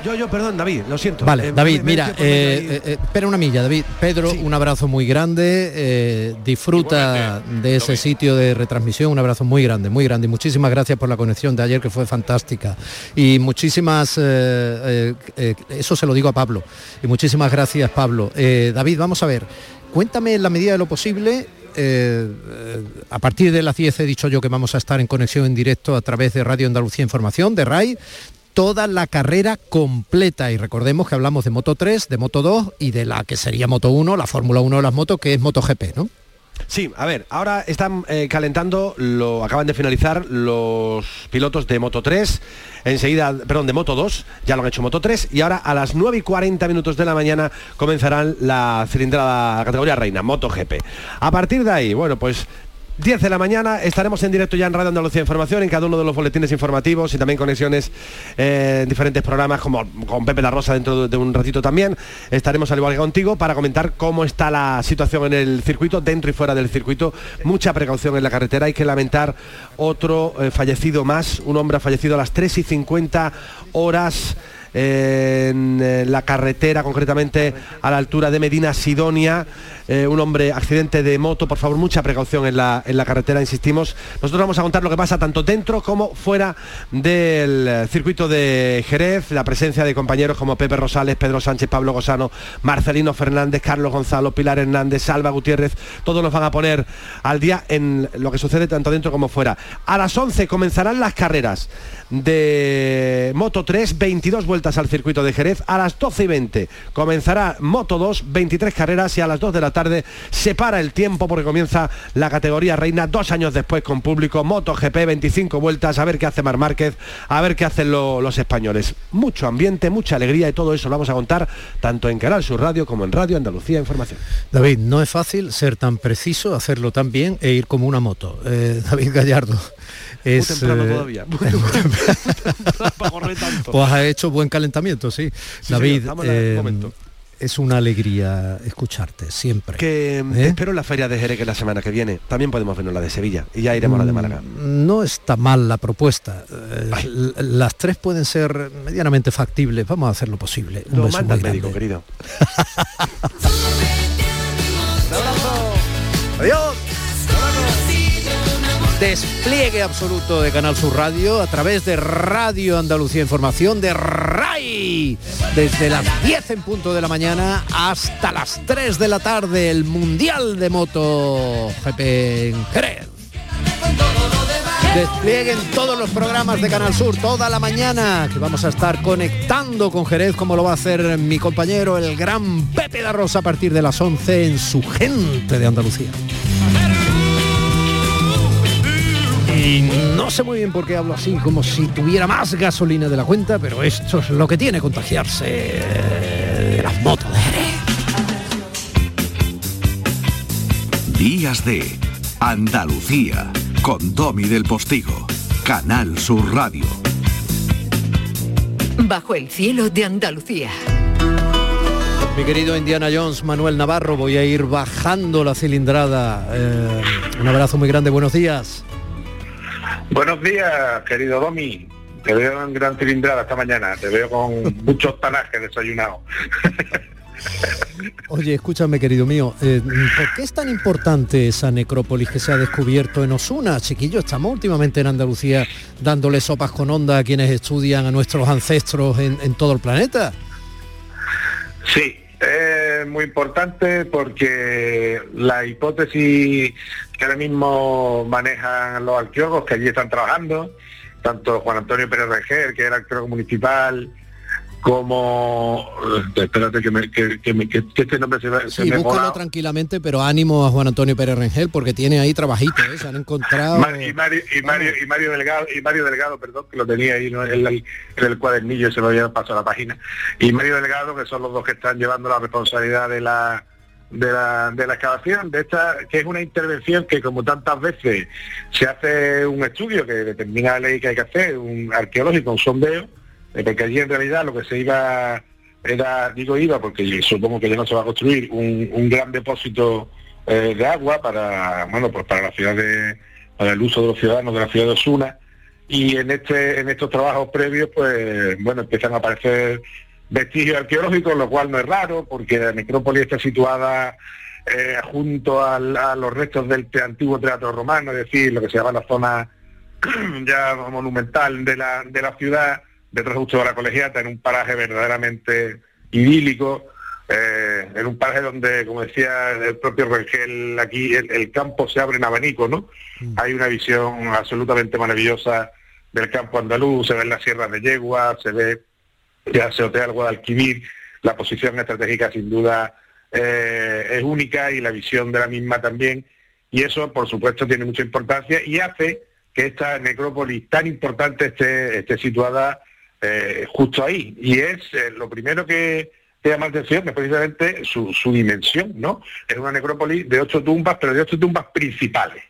Yo, yo, perdón, David, lo siento. Vale, Eh, David, me- mira, eh, eh, eh, espera una milla, David. Pedro, un abrazo muy grande, eh, disfruta de ese sitio de retransmisión, un abrazo muy grande, muy grande. Y muchísimas gracias por la conexión de ayer que fue fantástica. Y muchísimas, eh, eh, eh, eso se lo digo a Pablo. Y muchísimas gracias, Pablo. Eh, David, vamos a ver, cuéntame en la medida de lo posible. eh, eh, a partir de las 10 he dicho yo que vamos a estar en conexión en directo a través de Radio Andalucía Información, de RAI, toda la carrera completa y recordemos que hablamos de Moto 3, de Moto 2 y de la que sería Moto 1, la Fórmula 1 de las motos que es MotoGP, ¿no? Sí, a ver, ahora están eh, calentando, lo acaban de finalizar los pilotos de Moto 3, enseguida, perdón, de Moto 2, ya lo han hecho Moto 3, y ahora a las 9 y 40 minutos de la mañana comenzarán la cilindrada categoría reina, Moto GP. A partir de ahí, bueno, pues 10 de la mañana. Estaremos en directo ya en Radio Andalucía Información, en cada uno de los boletines informativos y también conexiones eh, en diferentes programas, como con Pepe La Rosa dentro de, un ratito también. Estaremos al igual que contigo para comentar cómo está la situación en el circuito, dentro y fuera del circuito. Mucha precaución en la carretera. Hay que lamentar otro eh, fallecido más. Un hombre ha fallecido a las 3 y 50 horas en eh, la carretera, concretamente a la altura de Medina Sidonia. Eh, un hombre, accidente de moto, por favor, mucha precaución en la, en la carretera, insistimos. Nosotros vamos a contar lo que pasa tanto dentro como fuera del circuito de Jerez, la presencia de compañeros como Pepe Rosales, Pedro Sánchez, Pablo Gosano, Marcelino Fernández, Carlos Gonzalo, Pilar Hernández, Salva Gutiérrez, todos nos van a poner al día en lo que sucede tanto dentro como fuera. A las 11 comenzarán las carreras de Moto 3, 22 vueltas al circuito de Jerez. A las 12 y 20 comenzará Moto 2, 23 carreras y a las 2 de la tarde se para el tiempo porque comienza la categoría reina dos años después con público Moto GP, 25 vueltas, a ver qué hace Mar Márquez, a ver qué hacen lo- los españoles. Mucho ambiente, mucha alegría y todo eso lo vamos a contar tanto en Canal Sur Radio como en Radio Andalucía Información. David, no es fácil ser tan preciso, hacerlo tan bien e ir como una moto. Eh, David Gallardo. Es, temprano eh, todavía, muy temprano para correr tanto. Pues ha hecho buen calentamiento, sí. Sí, David, señor, el eh, momento. es una alegría escucharte siempre. Que mm, ¿Eh? espero la feria de Jerez que la semana que viene. También podemos vernos la de Sevilla y ya iremos a la de Málaga. No está mal la propuesta. Eh, las tres pueden ser medianamente factibles. Vamos a hacer lo posible. Un Lo manda el médico, grande. querido. Adiós. Despliegue absoluto de Canal Sur Radio a través de Radio Andalucía Información de RAI. Desde las 10 en punto de la mañana hasta las 3 de la tarde, el Mundial de Moto GP en Jerez. Desplieguen todos los programas de Canal Sur toda la mañana, que vamos a estar conectando con Jerez, como lo va a hacer mi compañero, el gran Pepe da Rosa, a partir de las 11 en su gente de Andalucía. Y no sé muy bien por qué hablo así, como si tuviera más gasolina de la cuenta, pero esto es lo que tiene contagiarse de las motos de Jerez. Días de Andalucía con Domi del Postigo, Canal Sur Radio. Bajo el cielo de Andalucía. Mi querido Indiana Jones, Manuel Navarro, voy a ir bajando la cilindrada. Eh, un abrazo muy grande, buenos días. Buenos días, querido Domi. Te veo en gran cilindrada esta mañana. Te veo con muchos tanajes desayunados. Oye, escúchame, querido mío, eh, ¿por qué es tan importante esa necrópolis que se ha descubierto en Osuna? Chiquillo, estamos últimamente en Andalucía dándole sopas con onda a quienes estudian a nuestros ancestros en, en todo el planeta. Sí, es muy importante porque la hipótesis que ahora mismo manejan los arqueólogos que allí están trabajando, tanto Juan Antonio Pérez Reger, que era arqueólogo municipal, como... eh, Espérate que, me- que- que me- que- este nombre se, me- se Sí, me búscalo tranquilamente, pero ánimo a Juan Antonio Pérez Rengel porque tiene ahí trabajito, ¿eh? se han encontrado... Y Mario, y Mario, y Mario Delgado, y Mario Delgado, perdón, que lo tenía ahí ¿no? en, el, en el cuadernillo, se me había pasado la página. Y Mario Delgado, que son los dos que están llevando la responsabilidad de la de la, de la excavación, de esta, que es una intervención que como tantas veces se hace un estudio que determina la ley que hay que hacer, un arqueológico, un sondeo, eh, porque allí en realidad lo que se iba era, digo iba, porque supongo que ya no se va a construir, un, un gran depósito eh, de agua para, bueno, pues para la ciudad de, para el uso de los ciudadanos de la ciudad de Osuna. Y en este, en estos trabajos previos, pues, bueno, empiezan a aparecer vestigios arqueológicos, lo cual no es raro, porque la necrópolis está situada eh, junto al- a los restos del te- antiguo teatro romano, es decir, lo que se llama la zona ya monumental de la, de la ciudad, detrás justo de la colegiata, en un paraje verdaderamente idílico, eh, en un paraje donde, como decía el propio Rengel, aquí el, el campo se abre en abanico, ¿no? Hay una visión absolutamente maravillosa del campo andaluz, se ven las sierras de Yegua, se ve ya se Hotel Guadalquivir, la posición estratégica sin duda eh, es única y la visión de la misma también, y eso por supuesto tiene mucha importancia y hace que esta necrópolis tan importante esté, esté situada eh, justo ahí. Y es eh, lo primero que, que llama la atención es precisamente su, su dimensión, ¿no? Es una necrópolis de ocho tumbas, pero de ocho tumbas principales.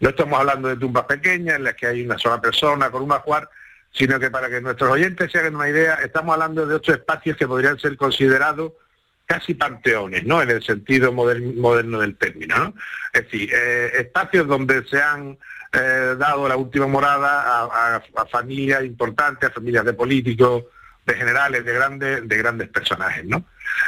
No estamos hablando de tumbas pequeñas en las que hay una sola persona con un ajuar, sino que para que nuestros oyentes se hagan una idea, estamos hablando de ocho espacios que podrían ser considerados casi panteones, ¿no? En el sentido moder- moderno del término, ¿no? Es decir, eh, espacios donde se han eh, dado la última morada a familias importantes, a familias de políticos, de generales, de grandes, de grandes personajes, ¿no?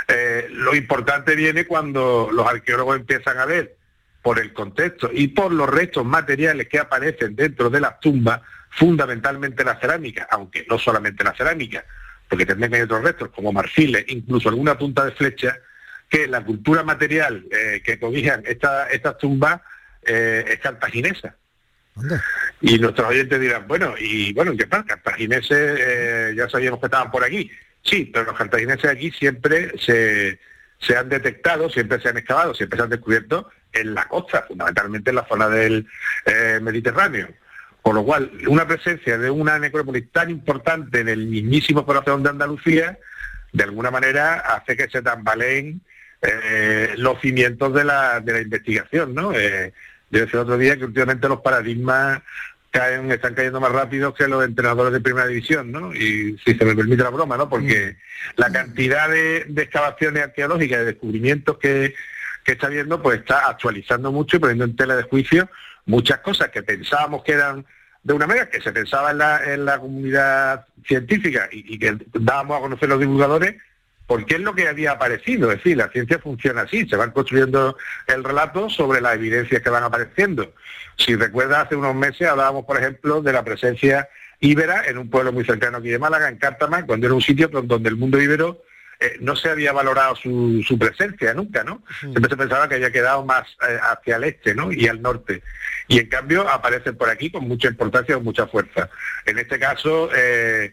Eh, lo importante viene cuando los arqueólogos empiezan a ver por el contexto y por los restos materiales que aparecen dentro de las tumbas, fundamentalmente la cerámica, aunque no solamente la cerámica, porque también hay otros restos como marfiles, incluso alguna punta de flecha, que la cultura material eh, que cobijan esta- estas tumbas eh, es cartaginesa. Y nuestros oyentes dirán, bueno, y bueno, ¿qué pasa? Cartagineses, eh, ya sabíamos que estaban por aquí. Sí, pero los cartagineses aquí siempre se, se han detectado, siempre se han excavado, siempre se han descubierto en la costa, fundamentalmente en la zona del eh, Mediterráneo. Por lo cual, una presencia de una necrópolis tan importante en el mismísimo corazón de Andalucía, de alguna manera hace que se tambaleen eh, los cimientos de la, de la investigación, ¿no? Eh, yo decía el otro día que últimamente los paradigmas caen, están cayendo más rápido que los entrenadores de primera división, ¿no? Y si se me permite la broma, ¿no? Porque la cantidad de, de excavaciones arqueológicas, de descubrimientos que, que está viendo, pues está actualizando mucho y poniendo en tela de juicio muchas cosas que pensábamos que eran de una manera, que se pensaba en la, en la comunidad científica y, que dábamos a conocer los divulgadores, porque es lo que había aparecido. Es decir, la ciencia funciona así, se van construyendo el relato sobre las evidencias que van apareciendo. Si recuerda, hace unos meses hablábamos, por ejemplo, de la presencia íbera en un pueblo muy cercano aquí de Málaga, en Cártama, cuando era un sitio don- donde el mundo íbero eh, no se había valorado su, su presencia nunca, ¿no? Siempre se pensaba que había quedado más eh, hacia el este, ¿no? Y al norte. Y en cambio aparecen por aquí con mucha importancia, con mucha fuerza. En este caso, eh,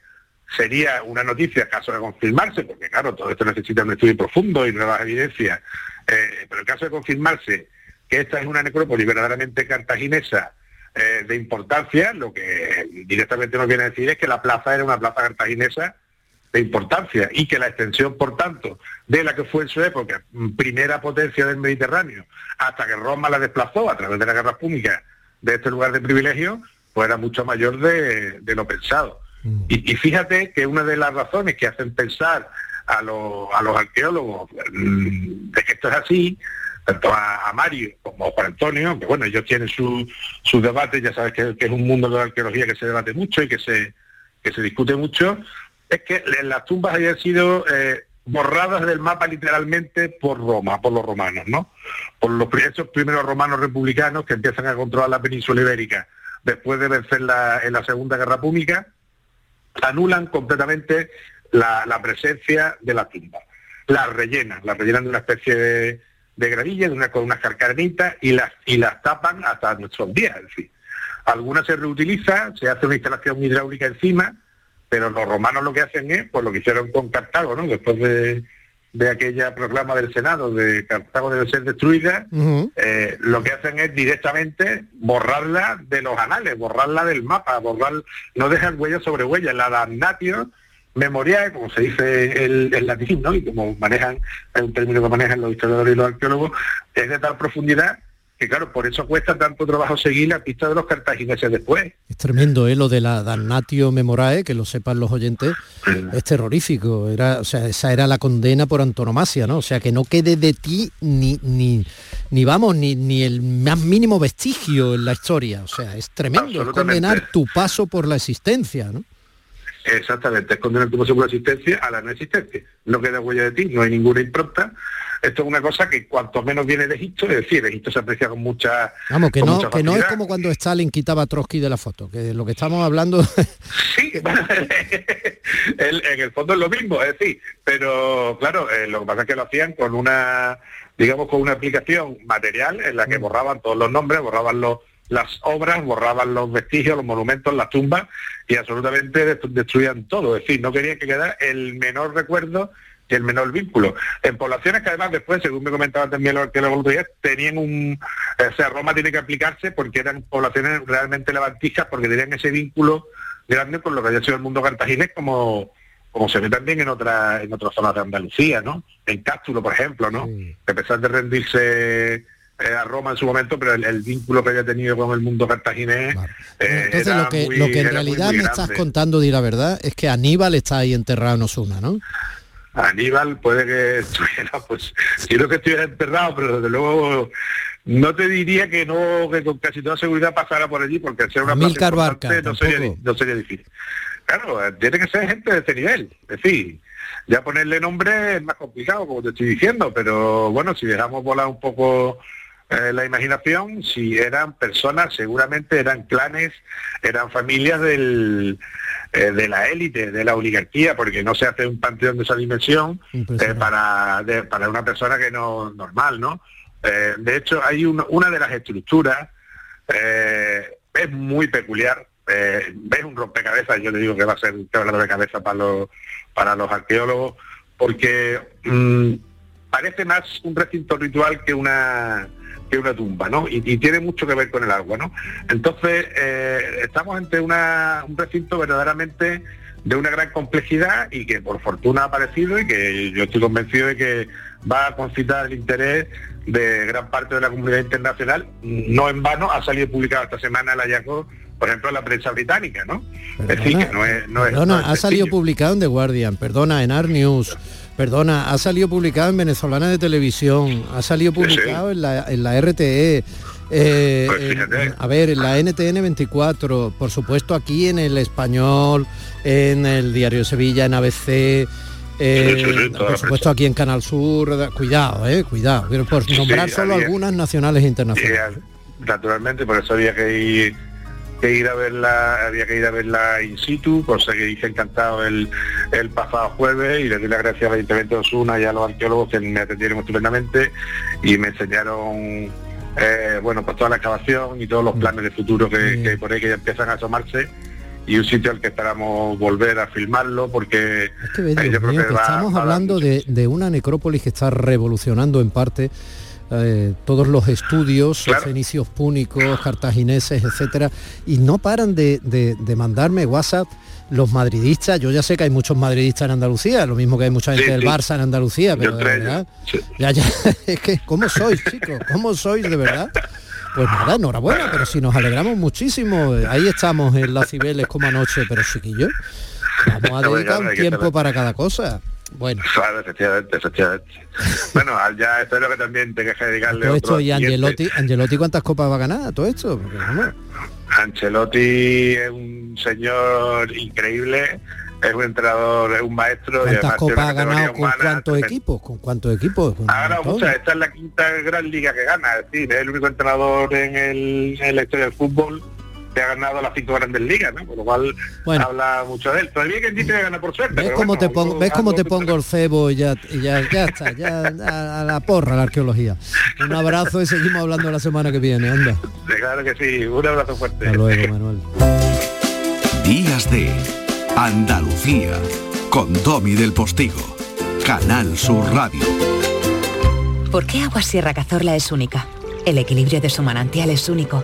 sería una noticia caso de confirmarse, porque claro, todo esto necesita un estudio profundo y nuevas evidencias, pero en caso de confirmarse que esta es una necrópolis verdaderamente cartaginesa de importancia, lo que directamente nos viene a decir es que la plaza era una plaza cartaginesa de importancia y que la extensión, por tanto, de la que fue en su época mm, primera potencia del Mediterráneo, hasta que Roma la desplazó a través de la guerra púnica de este lugar de privilegio, pues era mucho mayor de, de lo pensado. Y, y fíjate que una de las razones que hacen pensar a, los- a los arqueólogos mm, de que esto es así, tanto a, a Mario como a Juan Antonio, que bueno, ellos tienen su- sus debates, ya sabes que, que es un mundo de la arqueología que se debate mucho y que se, que se discute mucho, es que las tumbas hayan sido eh, borradas del mapa literalmente por Roma, por los romanos, ¿no? Por los, primeros romanos republicanos que empiezan a controlar la península ibérica después de vencer la, en la Segunda Guerra Púnica, anulan completamente la, presencia de la tumba. Las rellenan, las rellenan de una especie de, de de una, con unas carcanitas y las, y las tapan hasta nuestros días. En fin. Algunas se reutiliza, se hace una instalación hidráulica encima, pero los romanos lo que hacen es, pues lo que hicieron con Cartago, ¿no? Después de, de aquella proclama del Senado de Cartago debe ser destruida, eh, lo que hacen es directamente borrarla de los anales, borrarla del mapa, borrar, no dejan huella sobre huella. La damnatio memoriae, como se dice el, el latín, ¿no? Y como manejan, es un término que manejan los historiadores y los arqueólogos, es de tal profundidad que claro, por eso cuesta tanto trabajo seguir la pista de los cartagineses después. Es tremendo, ¿eh? Lo de la damnatio memorae, que lo sepan los oyentes, es terrorífico. Era, o sea, esa era la condena por antonomasia, ¿no? O sea, que no quede de ti ni, ni, ni vamos, ni, ni el más mínimo vestigio en la historia. O sea, es tremendo, es condenar tu paso por la existencia, ¿no? Exactamente, es condenar tu posible por existencia a la no existencia. No queda huella de ti, no hay ninguna impronta. Esto es una cosa que cuanto menos viene de Egipto, es decir, Egipto se aprecia con mucha Vamos, que no, que no es como cuando Stalin quitaba a Trotsky de la foto, que lo que estamos hablando El- en el fondo es lo mismo, es decir, pero claro, eh, lo que pasa es que lo hacían con una, digamos, con una aplicación material en la que borraban todos los nombres, borraban los, las obras, borraban los vestigios, los monumentos, las tumbas y absolutamente destru- destruían todo. Es decir, no querían que quedara el menor recuerdo y el menor vínculo. En poblaciones que además después, según me comentaban también los arqueólogos tenían un... O sea, Roma tiene que aplicarse porque eran poblaciones realmente levantiscas, porque tenían ese vínculo grande con lo que había sido el mundo cartaginés, como, como se ve también en otra, en otras zonas de Andalucía, ¿no? En Cástulo, por ejemplo, ¿no? Que a pesar de rendirse eh, a Roma en su momento, pero el, el vínculo que había tenido con el mundo cartaginés. eh, Entonces era lo que, muy- lo que en era realidad muy me estás contando, di la verdad, es que Aníbal está ahí enterrado en Osuna, ¿no? Aníbal puede que estuviera, pues, quiero que estuviera enterrado, pero desde luego no te diría que no, que con casi toda seguridad pasara por allí, porque al ser una plaza Barca, no sería, no sería difícil. Claro, eh, tiene que ser gente de ese nivel, es decir, ya ponerle nombre es más complicado, como te estoy diciendo, pero bueno, si dejamos volar un poco eh, la imaginación, si eran personas, seguramente eran clanes, eran familias del, eh, de la élite, de la oligarquía, porque no se hace un panteón de esa dimensión eh, para, de- para una persona que no normal, ¿no? De hecho, hay una, una de las estructuras, es muy peculiar, es un rompecabezas, yo le digo que va a ser un quebradero de cabeza para los, para los arqueólogos, porque mm, parece más un recinto ritual que una que una tumba, ¿no? Y, y tiene mucho que ver con el agua, ¿no? Entonces, eh, estamos ante una, un recinto verdaderamente de una gran complejidad y que por fortuna ha aparecido y que yo estoy convencido de que va a concitar el interés de gran parte de la comunidad internacional. No en vano ha salido publicado esta semana el hallazgo, por ejemplo, en la prensa británica, ¿no? es decir, que no es, no es, Perdona, no es ha salido publicado en The Guardian, perdona, en Art News, perdona, ha salido publicado en Venezolana de Televisión, ha salido sí. publicado en, la, en la RTE, eh, Pues en- fíjate. a ver, en la NTN 24, por supuesto aquí en el Español, en el Diario Sevilla, en ABC, eh, Sí, sí, sí, toda por supuesto aquí en Canal Sur, da- cuidado, eh, cuidado, pero por nombrar solo había- algunas nacionales e internacionales. eh, naturalmente, por eso había que ir que ir a verla, había que ir a verla in situ, cosa que hice encantado el, el pasado jueves y le doy las gracias al Ayuntamiento de Osuna y a los arqueólogos que me atendieron estupendamente y me enseñaron eh, bueno pues toda la excavación y todos los planes de futuro que, que por ahí que ya empiezan a asomarse y un sitio al que esperamos volver a filmarlo porque Es que eh, yo creo que que va- estamos va hablando de, de una necrópolis que está revolucionando en parte eh, todos los estudios fenicios púnicos, cartagineses, etcétera, y no paran de, de- de mandarme WhatsApp los madridistas. Yo ya sé que hay muchos madridistas en Andalucía, lo mismo que hay mucha gente Sí, del sí. Barça en Andalucía, pero de verdad, ya, ya, es que, ¿cómo sois, chicos? ¿Cómo sois de verdad? Pues nada, enhorabuena, pero si nos alegramos muchísimo, eh, ahí estamos en las Cibeles como anoche, pero chiquillos, vamos a dedicar un tiempo para cada cosa. Bueno, Claro, efectivamente, efectivamente. bueno, ya espero que también te que dedicarle todo otro esto y. Angelotti, Angelotti cuántas copas va a ganar, todo esto, Porque, Ancelotti es un señor increíble, es un entrenador, es un maestro. y ¿cuántas tiene copas ha ganado con cuántos equipos? ¿Con cuántos equipos? Con Ha ganado muchas, esta es la quinta gran liga que gana, es decir, es el único entrenador en, el, en la historia del fútbol ha ganado las cinco grandes ligas, ¿no? Por lo cual Bueno. habla mucho de él. Todavía que dice que gana por suerte. ¿Ves pero cómo bueno, te pongo, ves cómo te pongo el cebo y ya, y ya, ya está, ya a, a la porra la arqueología. Un abrazo y seguimos hablando la semana que viene, anda. Claro que sí, un abrazo fuerte. Hasta luego, Manuel. Días de Andalucía con Domi del Postigo, Canal Sur Radio. ¿Por qué Agua Sierra Cazorla es única? El equilibrio de su manantial es único,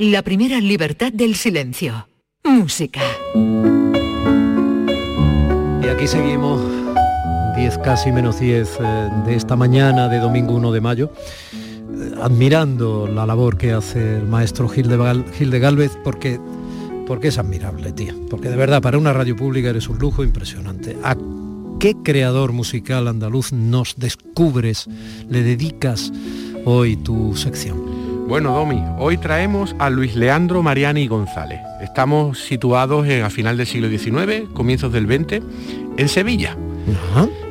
La primera libertad del silencio. Música. Y aquí seguimos, 10 casi menos 10 eh, de esta mañana de domingo 1 de mayo, eh, admirando la labor que hace el maestro Gil de, Galvez, porque, porque es admirable, tía. Porque de verdad, para una radio pública eres un lujo impresionante. ¿A qué creador musical andaluz nos descubres, le dedicas hoy tu sección? Bueno, Domi, hoy traemos a Luis Leandro Mariani González. Estamos situados en, a final del siglo XIX, comienzos del XX, en Sevilla.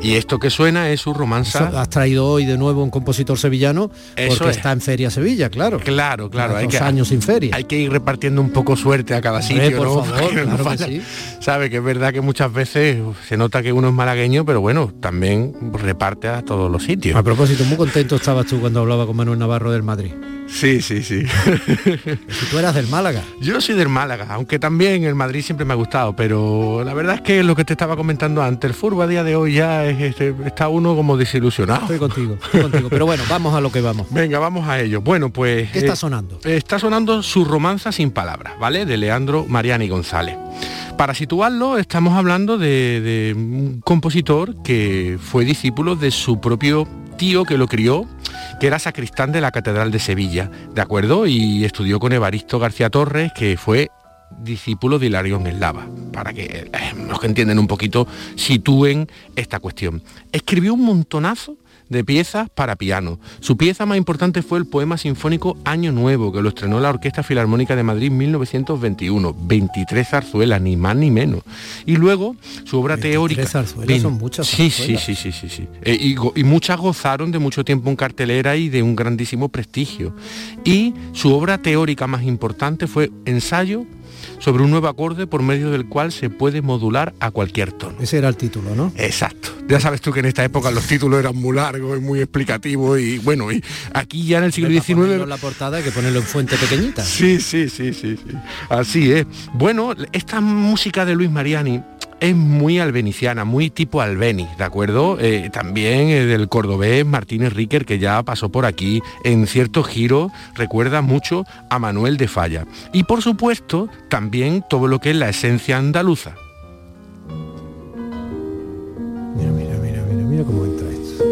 Y esto que suena es su romanza. Has traído hoy de nuevo un compositor sevillano Eso porque es. está en Feria Sevilla, claro. Claro, claro. Dos años sin feria. Hay que ir repartiendo un poco suerte a cada sitio, por ¿no? favor, que no que sí. Sabe que es verdad que muchas veces se nota que uno es malagueño, pero bueno, también reparte a todos los sitios. A propósito, muy contento estabas tú cuando hablaba con Manuel Navarro del Madrid. Sí, sí, sí. Si tú eras del Málaga. Yo soy del Málaga, aunque también el Madrid siempre me ha gustado, pero la verdad es que lo que te estaba comentando antes, el fútbol a día de hoy ya es- este, está uno como desilusionado. Estoy contigo, estoy contigo. Pero bueno, vamos a lo que vamos. Venga, vamos a ello. Bueno, pues... ¿Qué está sonando? Está sonando su romanza sin palabras, ¿vale? De Leandro Mariani González. Para situarlo, estamos hablando de, de un compositor que fue discípulo de su propio tío que lo crió, que era sacristán de la Catedral de Sevilla, ¿de acuerdo? Y estudió con Evaristo García Torres, que fue discípulo de Hilarión Eslava, para que eh, los que entienden un poquito sitúen esta cuestión. Escribió un montonazo de piezas para piano. Su pieza más importante fue el poema sinfónico Año Nuevo, que lo estrenó la Orquesta Filarmónica de Madrid en 1921. 23 zarzuelas, ni más ni menos. Y luego su obra teórica... zarzuelas son muchas Sí, zarzuelas. sí, sí, sí, sí, sí. Eh, y, y muchas gozaron de mucho tiempo en cartelera y de un grandísimo prestigio. Y su obra teórica más importante fue Ensayo sobre un nuevo acorde por medio del cual se puede modular a cualquier tono. Ese era el título, ¿no? Exacto. Ya sabes tú que en esta época los títulos eran muy largos y muy explicativos y bueno, y aquí ya en el siglo XIX la portada hay que ponerlo en fuente pequeñita. Sí, sí, sí, sí, sí. Así es. Bueno, esta música de Luis Mariani es muy albeniciana, muy tipo Albeni, ¿de acuerdo? Eh, también eh, del cordobés Martínez Riquer, que ya pasó por aquí, en cierto giro recuerda mucho a Manuel de Falla. Y por supuesto, también todo lo que es la esencia andaluza. Mira, mira, mira, mira, mira cómo entra esto.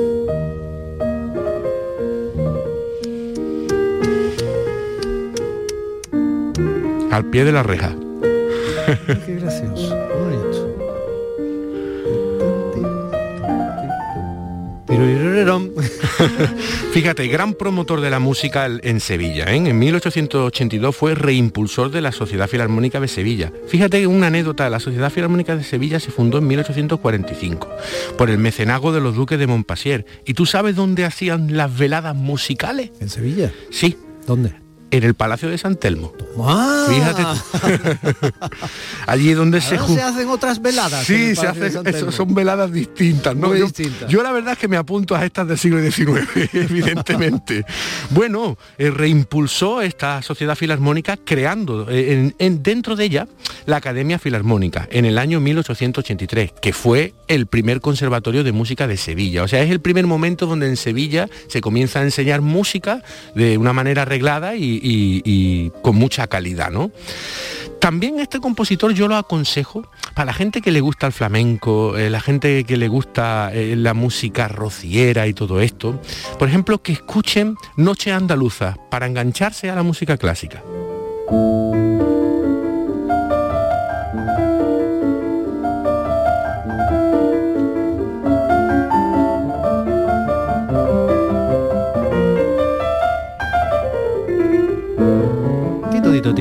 Al pie de la reja. Qué gracioso. Fíjate, gran promotor de la música en Sevilla. En 1882 fue reimpulsor de la Sociedad Filarmónica de Sevilla. Fíjate una anécdota, la Sociedad Filarmónica de Sevilla se fundó en 1845 por el mecenazgo de los duques de Montpasier. ¿Y tú sabes dónde hacían las veladas musicales? ¿En Sevilla? Sí. ¿Dónde? En el Palacio de San Telmo. ¡Ah! Fíjate tú. Allí donde se jun- se hacen otras veladas. Sí, se hacen, eso son veladas distintas, ¿no? Muy yo, distintas. yo la verdad es que me apunto a estas del siglo XIX, evidentemente. bueno, eh, reimpulsó esta sociedad filarmónica creando eh, en- en- dentro de ella la Academia Filarmónica en el año 1883, que fue el primer conservatorio de música de Sevilla. O sea, es el primer momento donde en Sevilla se comienza a enseñar música de una manera arreglada y, y- con mucha calidad, ¿no? También este compositor yo lo aconsejo para la gente que le gusta el flamenco, eh, la gente que le gusta eh, la música rociera y todo esto. Por ejemplo, que escuchen Noche Andaluza para engancharse a la música clásica.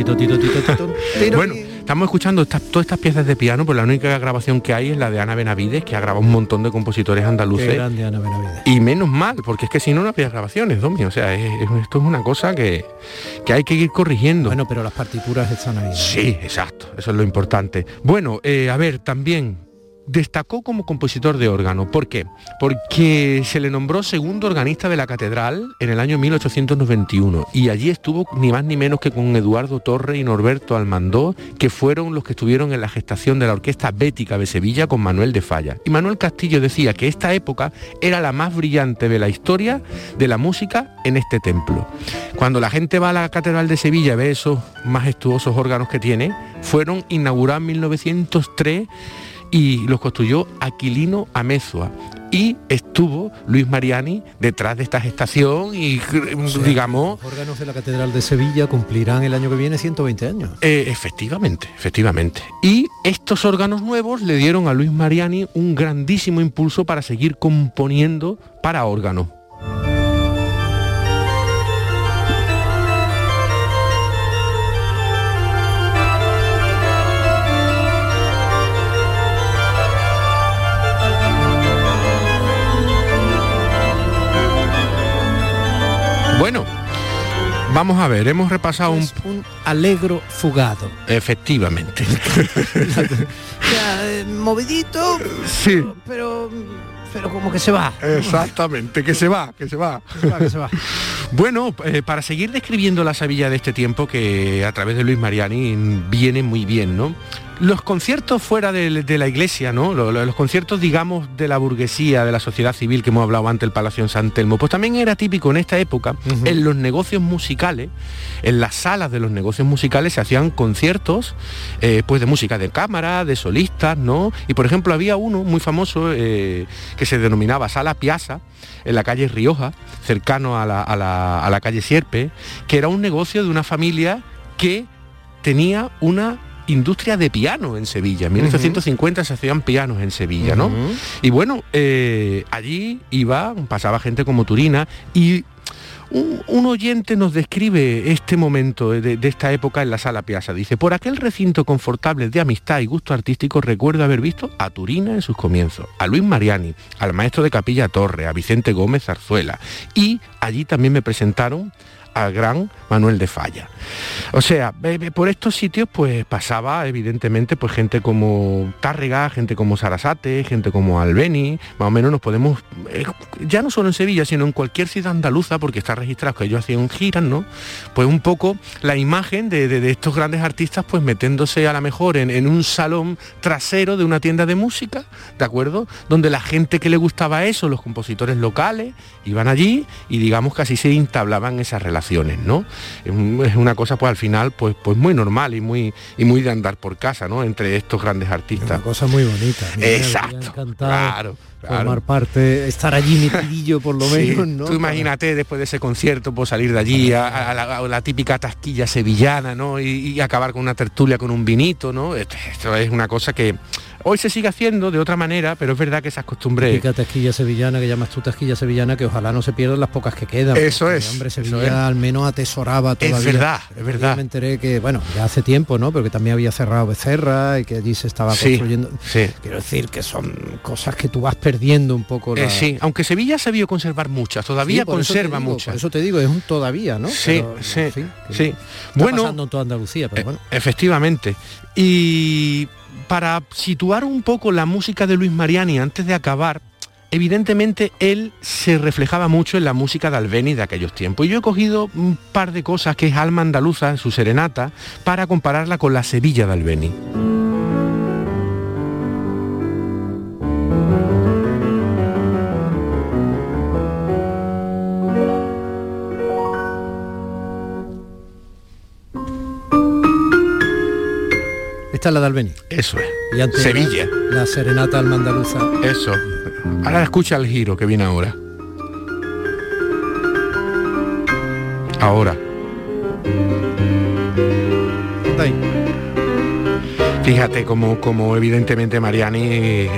Tito, tito, tito, tito, tito, tito. Tiro- Bueno, estamos escuchando todas estas piezas de piano, pero la única grabación que hay es la de Ana Benavides, que ha grabado un montón de compositores Qué andaluces. grande Ana Benavides. Y menos mal, porque es que si no, no había grabaciones, Domi. O sea, es- es- esto es una cosa que, que hay que ir corrigiendo. Bueno, pero las partituras están ahí. ¿no? Sí, exacto, eso es lo importante. Bueno, eh, a ver, también destacó como compositor de órgano. ¿Por qué? Porque se le nombró segundo organista de la catedral en el año 1891 y allí estuvo ni más ni menos que con Eduardo Torre y Norberto Almandó, que fueron los que estuvieron en la gestación de la Orquesta Bética de Sevilla con Manuel de Falla. Y Manuel Castillo decía que esta época era la más brillante de la historia de la música en este templo. Cuando la gente va a la Catedral de Sevilla ve esos majestuosos órganos que tiene, fueron inaugurados en 1903 y los construyó Aquilino Amezua. Y estuvo Luis Mariani detrás de esta gestación y, digamos, Los órganos de la Catedral de Sevilla cumplirán el año que viene 120 años. eh, efectivamente, efectivamente. Y estos órganos nuevos le dieron a Luis Mariani un grandísimo impulso para seguir componiendo para órgano. Vamos a ver, hemos repasado un... un alegro fugado. Efectivamente. eh, movidito, sí. pero pero como que se va. Exactamente, que se va, que se va. Que se va, que se va. Bueno, eh, para seguir describiendo la Sevilla de este tiempo, que a través de Luis Mariani viene muy bien, ¿no? Los conciertos fuera de, de la iglesia, ¿no? Los, los, conciertos, digamos, de la burguesía, de la sociedad civil que hemos hablado antes, el Palacio en San Telmo, pues también era típico en esta época, uh -huh. en los negocios musicales, en las salas de los negocios musicales se hacían conciertos, eh, pues de música de cámara, de solistas, ¿no? Y por ejemplo había uno muy famoso eh, que se denominaba Sala Piazza, en la calle Rioja, cercano a la, a la, a la calle Sierpe, que era un negocio de una familia que tenía una industria de piano en Sevilla. En 1850 uh -huh. se hacían pianos en Sevilla, ¿no? Uh -huh. Y bueno, eh, allí iba, pasaba gente como Turina y un, un, oyente nos describe este momento de, de, esta época en la sala Piazza. Dice, por aquel recinto confortable de amistad y gusto artístico recuerdo haber visto a Turina en sus comienzos, a Luis Mariani, al maestro de Capilla Torre, a Vicente Gómez Zarzuela. Y allí también me presentaron al gran Manuel de Falla. O sea, por estos sitios pues pasaba evidentemente pues gente como Tárrega, gente como Sarasate, gente como Albeni, más o menos nos podemos, eh, ya no solo en Sevilla, sino en cualquier ciudad andaluza, porque está registrado que ellos hacían giras, ¿no? Pues un poco la imagen de, estos grandes artistas pues metiéndose a lo mejor en, en, un salón trasero de una tienda de música, ¿de acuerdo? Donde la gente que le gustaba eso, los compositores locales, iban allí y digamos que así se entablaban esas relaciones ¿no? Es una cosa pues al final pues, pues muy normal y muy, y muy de andar por casa, ¿no? Entre estos grandes artistas. Una cosa muy bonita. Exacto. Claro. Claro. formar parte, estar allí metidillo por lo sí. menos, ¿no? Tú imagínate después de ese concierto, pues salir de allí a, a, la, a la, típica tasquilla sevillana, ¿no? Y, y, acabar con una tertulia con un vinito, ¿no? Esto, esto es una cosa que Hoy se sigue haciendo de otra manera, pero es verdad que esas costumbres... Típica tasquilla sevillana, que llamas tú tasquilla sevillana, que ojalá no se pierdan las pocas que quedan. Eso es. Hombre, Sevilla es. al menos atesoraba todavía. Es verdad, es verdad. Yo me enteré que, bueno, ya hace tiempo, ¿no? Pero que también había cerrado Becerra y que allí se estaba sí, construyendo. Sí. Quiero decir que son cosas que tú vas perdiendo un poco. La... Eh, sí, aunque Sevilla se vio conservar muchas, todavía sí, conserva digo, muchas. Por eso te digo, es un todavía, ¿no? Sí, pero, sí, en fin, sí. Está bueno, pasando en toda Andalucía, pero bueno. Eh, efectivamente. Y para situar un poco la música de Luis Mariani antes de acabar, evidentemente él se reflejaba mucho en la música de Albeni de aquellos tiempos. Y yo he cogido un par de cosas que es Alma Andaluza en su serenata para compararla con la Sevilla de Albeni. Esta es la de. Eso es. Y antes Sevilla. La serenata alma andaluza. Eso. Ahora escucha el giro que viene ahora. Ahora. Ahí. Fíjate como, como evidentemente Mariani eh,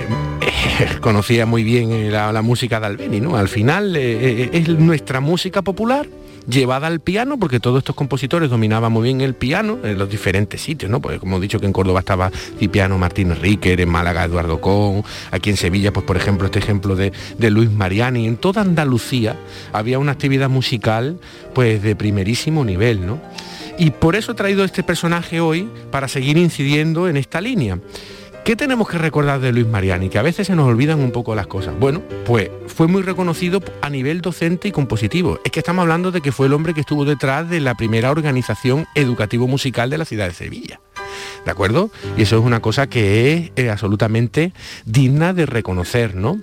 conocía muy bien la, la, música de Albeni, ¿no? Al final eh, eh, es nuestra música popular llevada al piano, porque todos estos compositores dominaban muy bien el piano en los diferentes sitios, ¿no? Porque como he dicho que en Córdoba estaba Cipriano Martínez Ríquer, en Málaga Eduardo Con, aquí en Sevilla, pues por ejemplo, este ejemplo de, de Luis Mariani, en toda Andalucía había una actividad musical pues de primerísimo nivel, ¿no? Y por eso he traído este personaje hoy para seguir incidiendo en esta línea. ¿Qué tenemos que recordar de Luis Mariani? Que a veces se nos olvidan un poco las cosas. Bueno, pues fue muy reconocido a nivel docente y compositivo. Es que estamos hablando de que fue el hombre que estuvo detrás de la primera organización educativo-musical de la ciudad de Sevilla. ¿De acuerdo? Y eso es una cosa que es eh, absolutamente digna de reconocer, ¿no?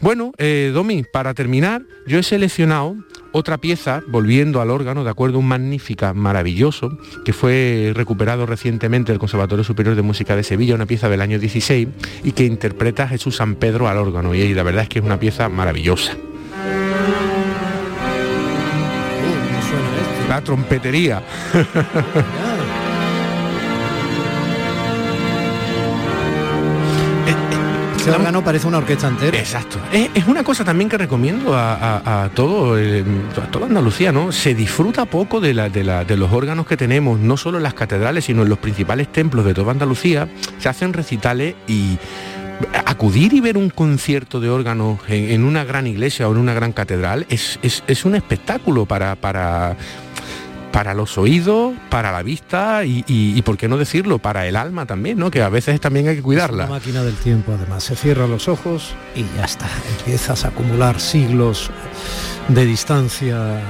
Bueno, eh, Domi, para terminar, yo he seleccionado otra pieza, volviendo al órgano, de acuerdo, un magnífica, maravilloso, que fue recuperado recientemente del Conservatorio Superior de Música de Sevilla, una pieza del año 16, y que interpreta a Jesús San Pedro al órgano, y la verdad es que es una pieza maravillosa. Uh, la trompetería. Ese órgano parece una orquesta entera. Exacto. Es, es una cosa también que recomiendo a, a, a todo, eh, a toda Andalucía, ¿no? Se disfruta poco de, la, de, la, de, los órganos que tenemos, no solo en las catedrales, sino en los principales templos de toda Andalucía. Se hacen recitales y acudir y ver un concierto de órganos en, en una gran iglesia o en una gran catedral es, es, es un espectáculo para, para para los oídos, para la vista y, y, y, por qué no decirlo, para el alma también, ¿no? Que a veces también hay que cuidarla. Es una máquina del tiempo, además. Se cierran los ojos y ya está. Empiezas a acumular siglos de distancia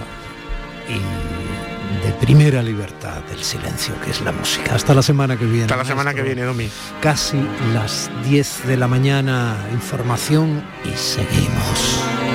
y de primera libertad del silencio, que es la música. Hasta la semana que viene. Hasta la semana que viene, Domi. Casi las 10 de la mañana, información y seguimos.